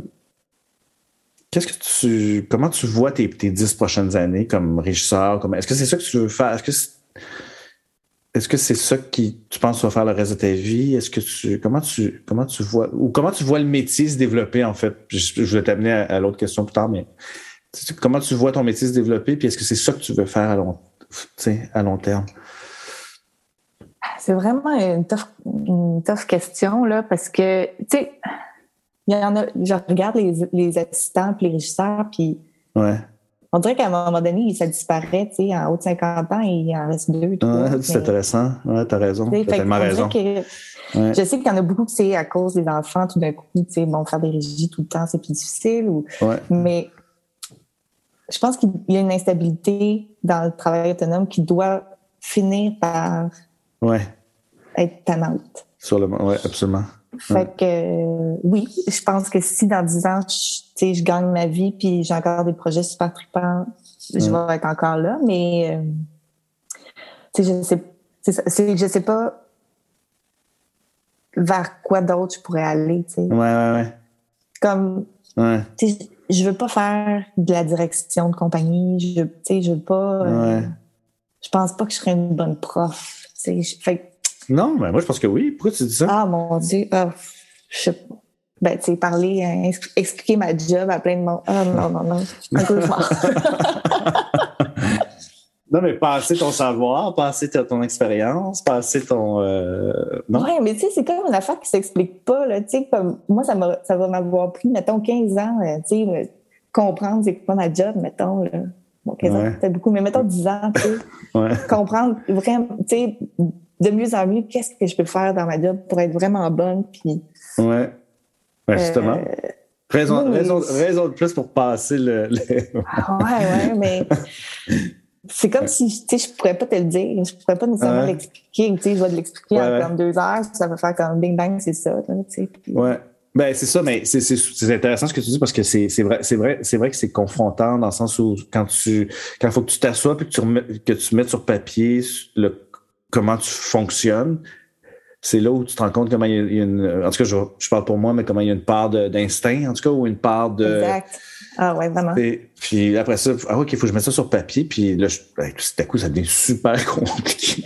qu'est-ce que tu. Comment tu vois tes, tes dix prochaines années comme régisseur? Comme, est-ce que c'est ça que tu veux faire? Est-ce que c'est, est-ce que c'est ça qui tu penses faire le reste de ta vie? Est-ce que tu. Comment tu comment tu vois. Ou comment tu vois le métier se développer, en fait? Je, vais t'amener à, l'autre question plus tard, mais comment tu vois ton métier se développer? Puis est-ce que c'est ça que tu veux faire à long, à long terme? C'est vraiment une tough, une tough question, là, parce que, tu sais, il y en a, je regarde les, les assistants puis les régisseurs, puis ouais. on dirait qu'à un moment donné, ça disparaît, tu sais, en haut de 50 ans, il en reste deux, trois. Ouais, c'est intéressant. Ouais, t'as raison. T'as tellement raison. Je sais qu'il y en a beaucoup, tu sais, à cause des enfants, tout d'un coup, tu sais, bon, faire des régies tout le temps, c'est plus difficile. Ou, mais je pense qu'il y a une instabilité dans le travail autonome qui doit finir par ouais. être tannante. Sur le oui, absolument. Fait que oui, je pense que si dans 10 ans, je, je gagne ma vie puis j'ai encore des projets super trippants, je vais être encore là, mais euh, je sais je sais pas vers quoi d'autre je pourrais aller. Ouais, ouais, ouais. Comme ouais. je veux pas faire de la direction de compagnie, je je veux pas euh, je pense pas que je serais une bonne prof. Fait, non, mais moi, je pense que oui. Pourquoi tu dis ça? Ah, mon Dieu. Ah, je sais pas. Ben, tu sais, parler, hein, expliquer ma job à plein de monde. Ah, non, non, non. Un peu fort. non, mais passer ton savoir, passer ton expérience, passer ton. Euh, non? Oui, mais tu sais, c'est comme une affaire qui s'explique pas. Là, comme, moi, ça, ça va m'avoir pris, mettons, 15 ans, euh, tu sais, comprendre c'est quoi ma job, mettons. Là. Bon, 15 ans, beaucoup, mais mettons 10 ans, tu sais. Comprendre vraiment, tu sais, de mieux en mieux, qu'est-ce que je peux faire dans ma job pour être vraiment bonne, puis... Ouais. Ben, justement. Euh, raison, raison, raison, de plus pour passer le... Ah, ouais, ouais, mais... C'est comme si, tu sais, je pourrais pas te le dire. Je pourrais pas nécessairement l'expliquer. Tu sais, je vais te l'expliquer en comme deux heures. Ça va faire comme bing bang, c'est ça. Tu sais. Ouais. Ben, c'est ça, mais c'est intéressant ce que tu dis parce que c'est vrai, c'est vrai, c'est vrai que c'est confrontant dans le sens où quand tu quand il faut que tu t'assoies et que tu que tu mettes sur papier le comment tu fonctionnes, c'est là où tu te rends compte comment il y a, une. En tout cas, je, je, parle pour moi, mais comment il y a une part d'instinct, en tout cas, ou une part de. Exact. Ah ouais, vraiment. puis après ça, ah ok, il faut que je mette ça sur papier. Puis là, ben, tout à coup, ça devient super compliqué.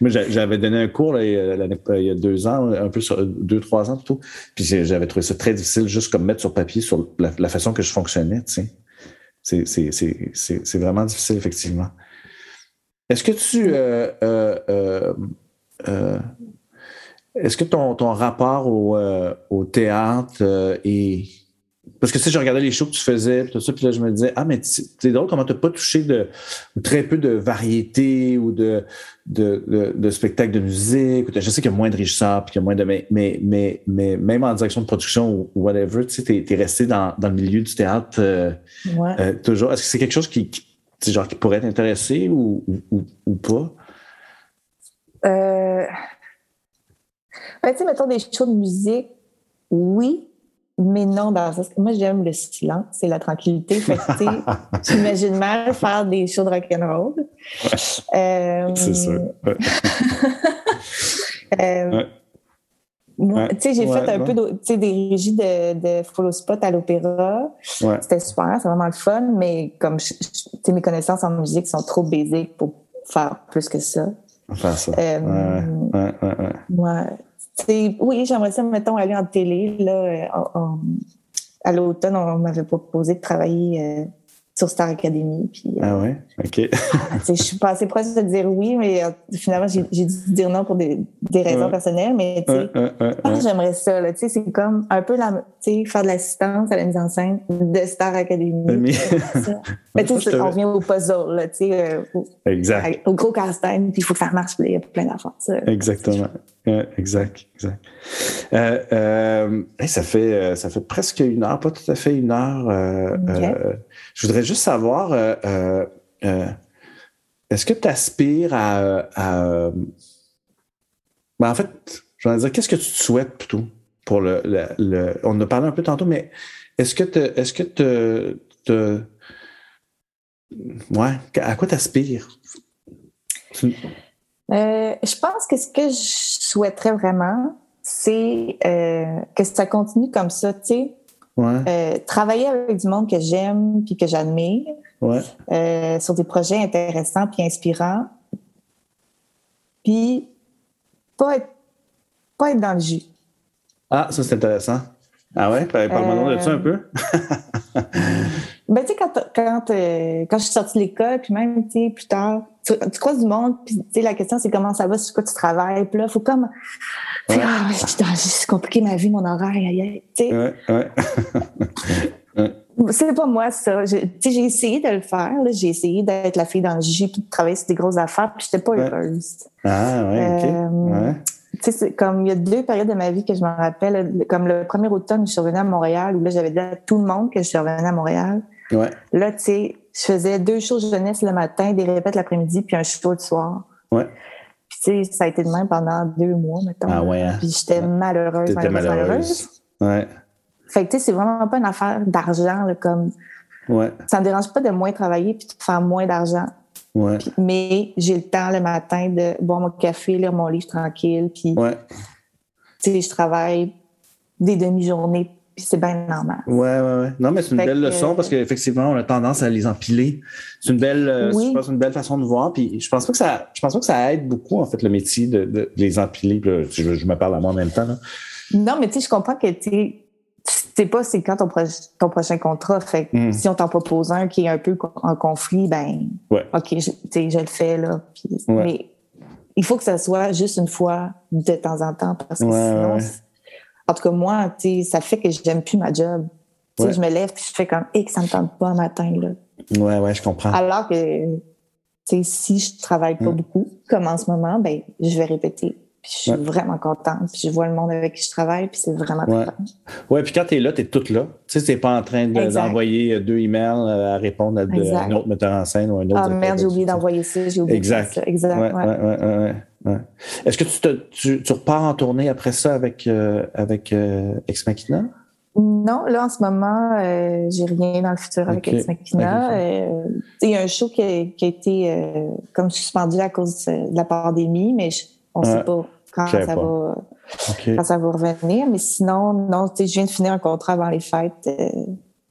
Moi, j'avais donné un cours là, il y a deux ans, un peu sur deux, trois ans plutôt. Puis j'avais trouvé ça très difficile juste comme mettre sur papier sur la, façon que je fonctionnais, tu sais. c'est vraiment difficile, effectivement. Est-ce que tu. Euh, euh, euh, est-ce que ton, ton rapport au, au théâtre est parce que sais, je regardais les shows que tu faisais, tout ça, puis là, je me disais, ah, mais c'est drôle comment tu n'as pas touché de très peu de variété ou de, de, de, spectacles de musique. Je sais qu'il y a moins de régisseurs, puis qu'il y a moins de. Mais, mais, mais, mais, même en direction de production ou, whatever, tu sais, tu es, resté dans, dans, le milieu du théâtre euh, euh, toujours. Est-ce que c'est quelque chose qui, genre, qui pourrait t'intéresser ou, ou, ou, pas? Euh... Ben, tu sais, mettons des shows de musique, oui, mais non, dans moi, j'aime le silence et la tranquillité. Fait j'imagine mal faire des shows de rock'n'roll. Euh, c'est sûr. euh, Moi, tu sais, j'ai fait un peu des régies de, de follow spot à l'opéra. C'était super, c'est vraiment le fun, mais comme mes connaissances en musique sont trop basiques pour faire plus que ça. Faire ça. Euh, ouais, ouais, ouais. ouais oui, j'aimerais ça, mettons, aller en télé. Là, à l'automne, on m'avait proposé de travailler euh, sur Star Academy. Puis, euh, ah ouais? OK. je suis passée proche de dire oui, mais euh, finalement, j'ai dû dire non pour des, des raisons personnelles. Mais tu sais, ah, j'aimerais ça. C'est comme un peu la, faire de l'assistance à la mise en scène de Star Academy. mais tu sais, on revient au puzzle, là, au, exact. au gros casse-tête, puis il faut que ça marche, il y a plein d'affaires. Exactement. Exact, exact. Euh, euh, ça, fait, ça fait presque une heure, pas tout à fait une heure. je voudrais juste savoir, euh, euh, est-ce que tu aspires à, ben, en fait, je vais dire, qu'est-ce que tu te souhaites plutôt pour le, On en a parlé un peu tantôt, mais est-ce que tu est-ce que te, te, ouais, à quoi tu aspires? Euh, je pense que ce que je souhaiterais vraiment, c'est que ça continue comme ça, tu sais. Euh, travailler avec du monde que j'aime puis que j'admire euh, sur des projets intéressants puis inspirants. Puis pas être, pas être dans le jus. Ah, ça c'est intéressant. Ah ouais? Parle-moi de ça un peu? ben, tu sais, quand, quand, quand je suis sortie de l'école, puis même, tu sais, plus tard, tu, tu croises du monde, puis tu sais, la question, c'est comment ça va, sur quoi tu travailles. Puis là, faut comme ah, c'est compliqué ma vie, mon horaire, aïe, ouais, ouais. c'est pas moi, ça. J'ai essayé de le faire. J'ai essayé d'être la fille dans le puis de travailler sur des grosses affaires, puis j'étais pas heureuse. Ah, ouais, OK. Euh, c'est comme il y a deux périodes de ma vie que je me rappelle. Comme le premier automne, je suis revenue à Montréal, où là, j'avais dit à tout le monde que je suis revenue à Montréal. Ouais. Là, tu sais, je faisais deux shows jeunesse le matin, des répètes l'après-midi, puis un show le soir. Ouais. Puis, tu sais, ça a été de même pendant deux mois, mettons. Ah ouais. Hein? Puis, j'étais malheureuse, malheureuse, malheureuse. Ouais. Fait que, tu sais, c'est vraiment pas une affaire d'argent, comme. Ouais. Ça me dérange pas de moins travailler puis de faire moins d'argent. Ouais. mais j'ai le temps le matin de boire mon café, lire mon livre tranquille. Puis, ouais. tu sais, je travaille des demi-journées puis c'est bien normal. Ouais, ouais, ouais. Non, mais c'est une belle leçon parce qu'effectivement, on a tendance à les empiler. C'est une belle, euh, je pense, une belle façon de voir. Puis je pense pas que ça, je pense pas que ça aide beaucoup, en fait, le métier de, les empiler. je, me parle à moi en même temps, là. Non, mais tu sais, je comprends que tu sais pas c'est quand ton, ton, prochain contrat. Fait hmm. si on t'en propose un qui est un peu en conflit, ben, OK, je, je le fais, là. Mais il faut que ça soit juste une fois de temps en temps parce que sinon, en tout cas, moi, ça fait que j'aime plus ma job. Je me lève et je fais comme, et que ça me tente pas matin. Là. Ouais, ouais, je comprends. Alors que si je travaille pas mm. beaucoup, comme en ce moment, ben, je vais répéter. Puis je suis vraiment contente. Puis je vois le monde avec qui je travaille, puis c'est vraiment ouais. Ouais, puis quand tu es là, tu es toute là. Tu sais, tu pas en train d'envoyer euh, deux emails euh, à répondre à, un autre metteur en scène ou un autre. Ah merde, j'ai oublié d'envoyer ça, j'ai oublié exact. ça. Exact. Ouais, ouais, ouais, est-ce que tu, te, tu, tu, repars en tournée après ça avec, euh, avec euh, Ex Machina? Non, là, en ce moment, euh, j'ai rien dans le futur avec Ex Machina. Euh, il y a un show qui a, qui a été comme suspendu à cause de la pandémie, mais on ne sait pas quand ça, Va, quand ça va revenir. Mais sinon, non, je viens de finir un contrat avant les fêtes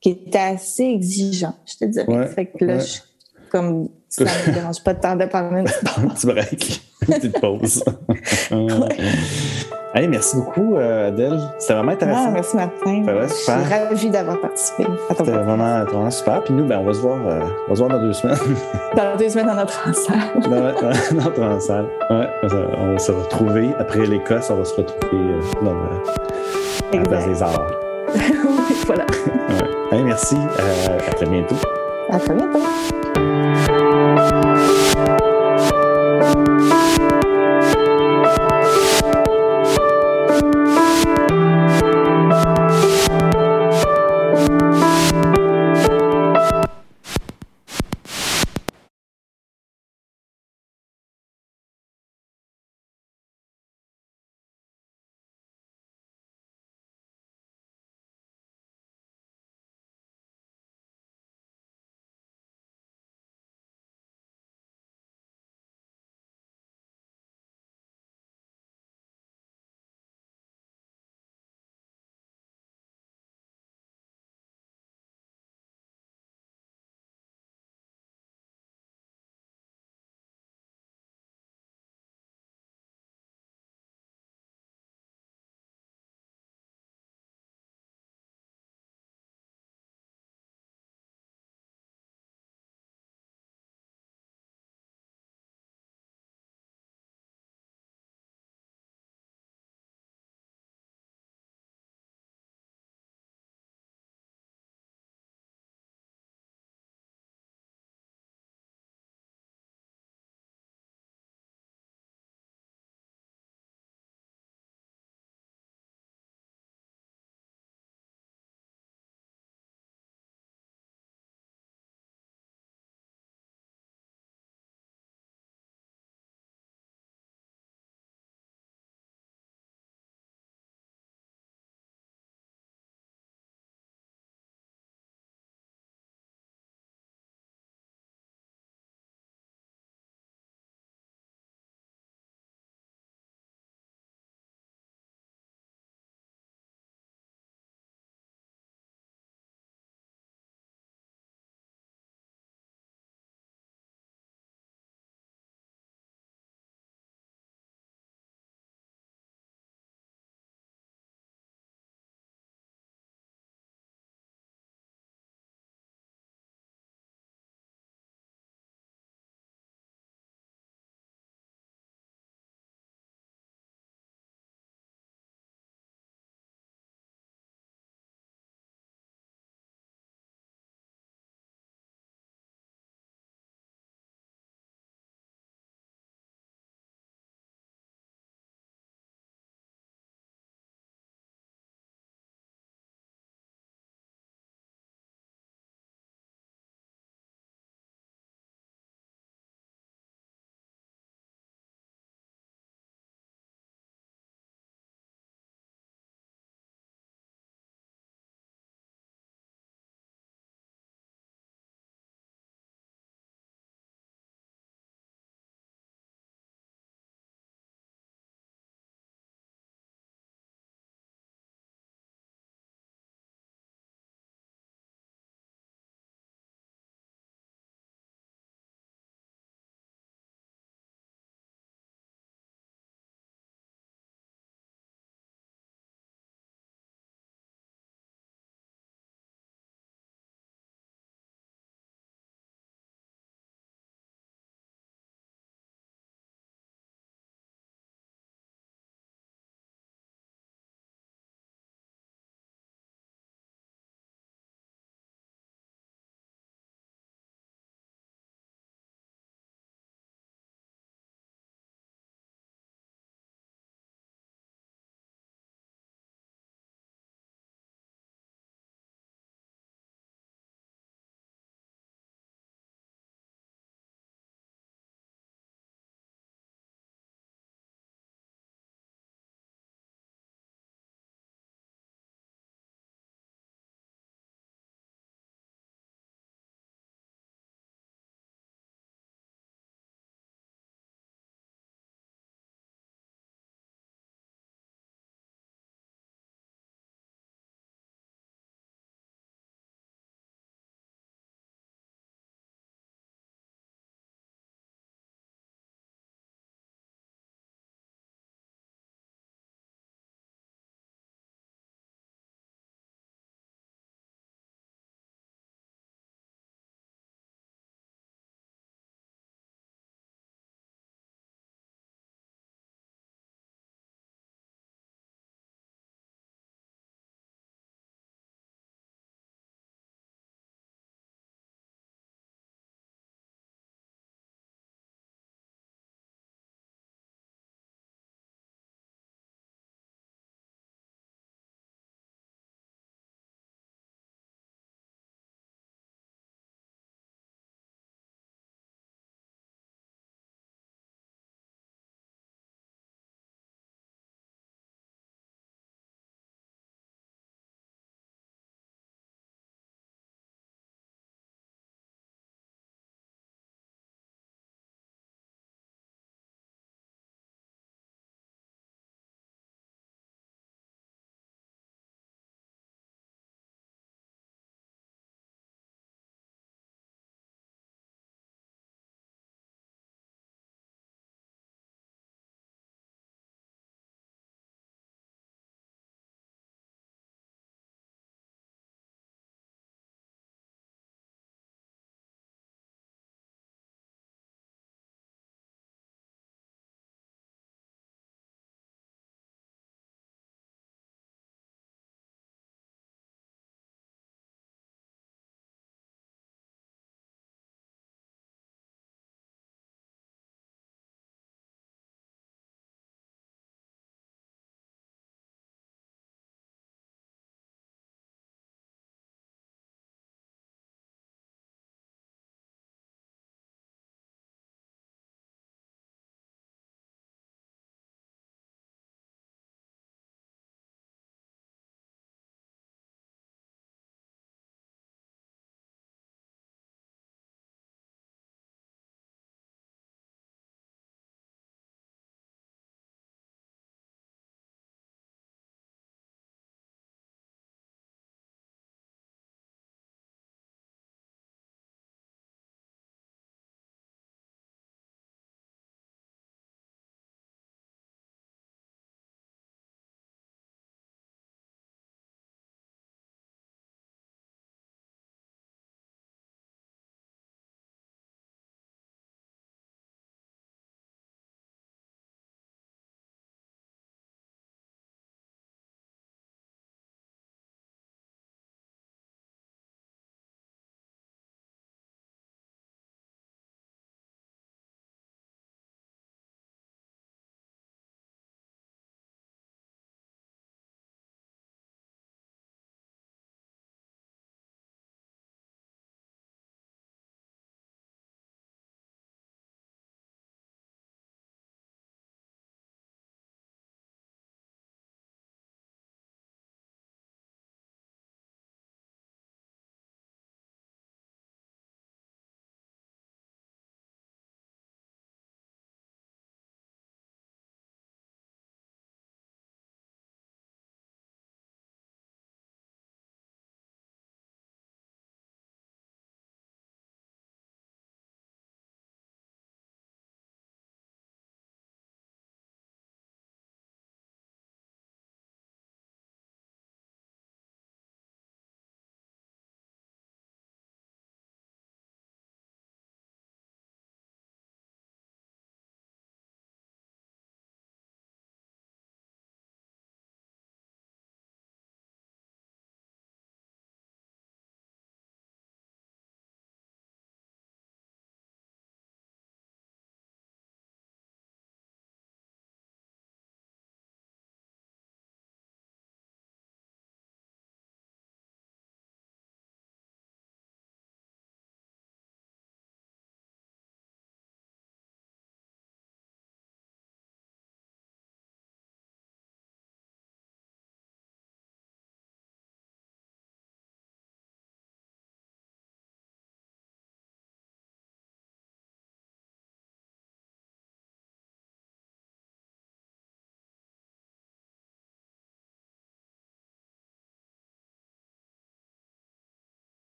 qui était assez exigeant, je te dirais. fait que là, je, comme ça ne me dérange pas de temps de prendre une petit break, une petite pause. Hey, merci beaucoup, euh, Adèle. C'était vraiment intéressant. Ah, merci, Martin. Ouais, Je suis ravie d'avoir participé C'était vraiment, vraiment, super. Puis nous, ben, on, va se voir, euh, on va se voir dans deux semaines. dans deux semaines dans notre salle. dans, dans notre salle. Ouais, on va se retrouver. Après l'Écosse, on va se retrouver euh, dans la place des arts. oui, voilà. Ouais. Hey, merci. à très bientôt. À très bientôt.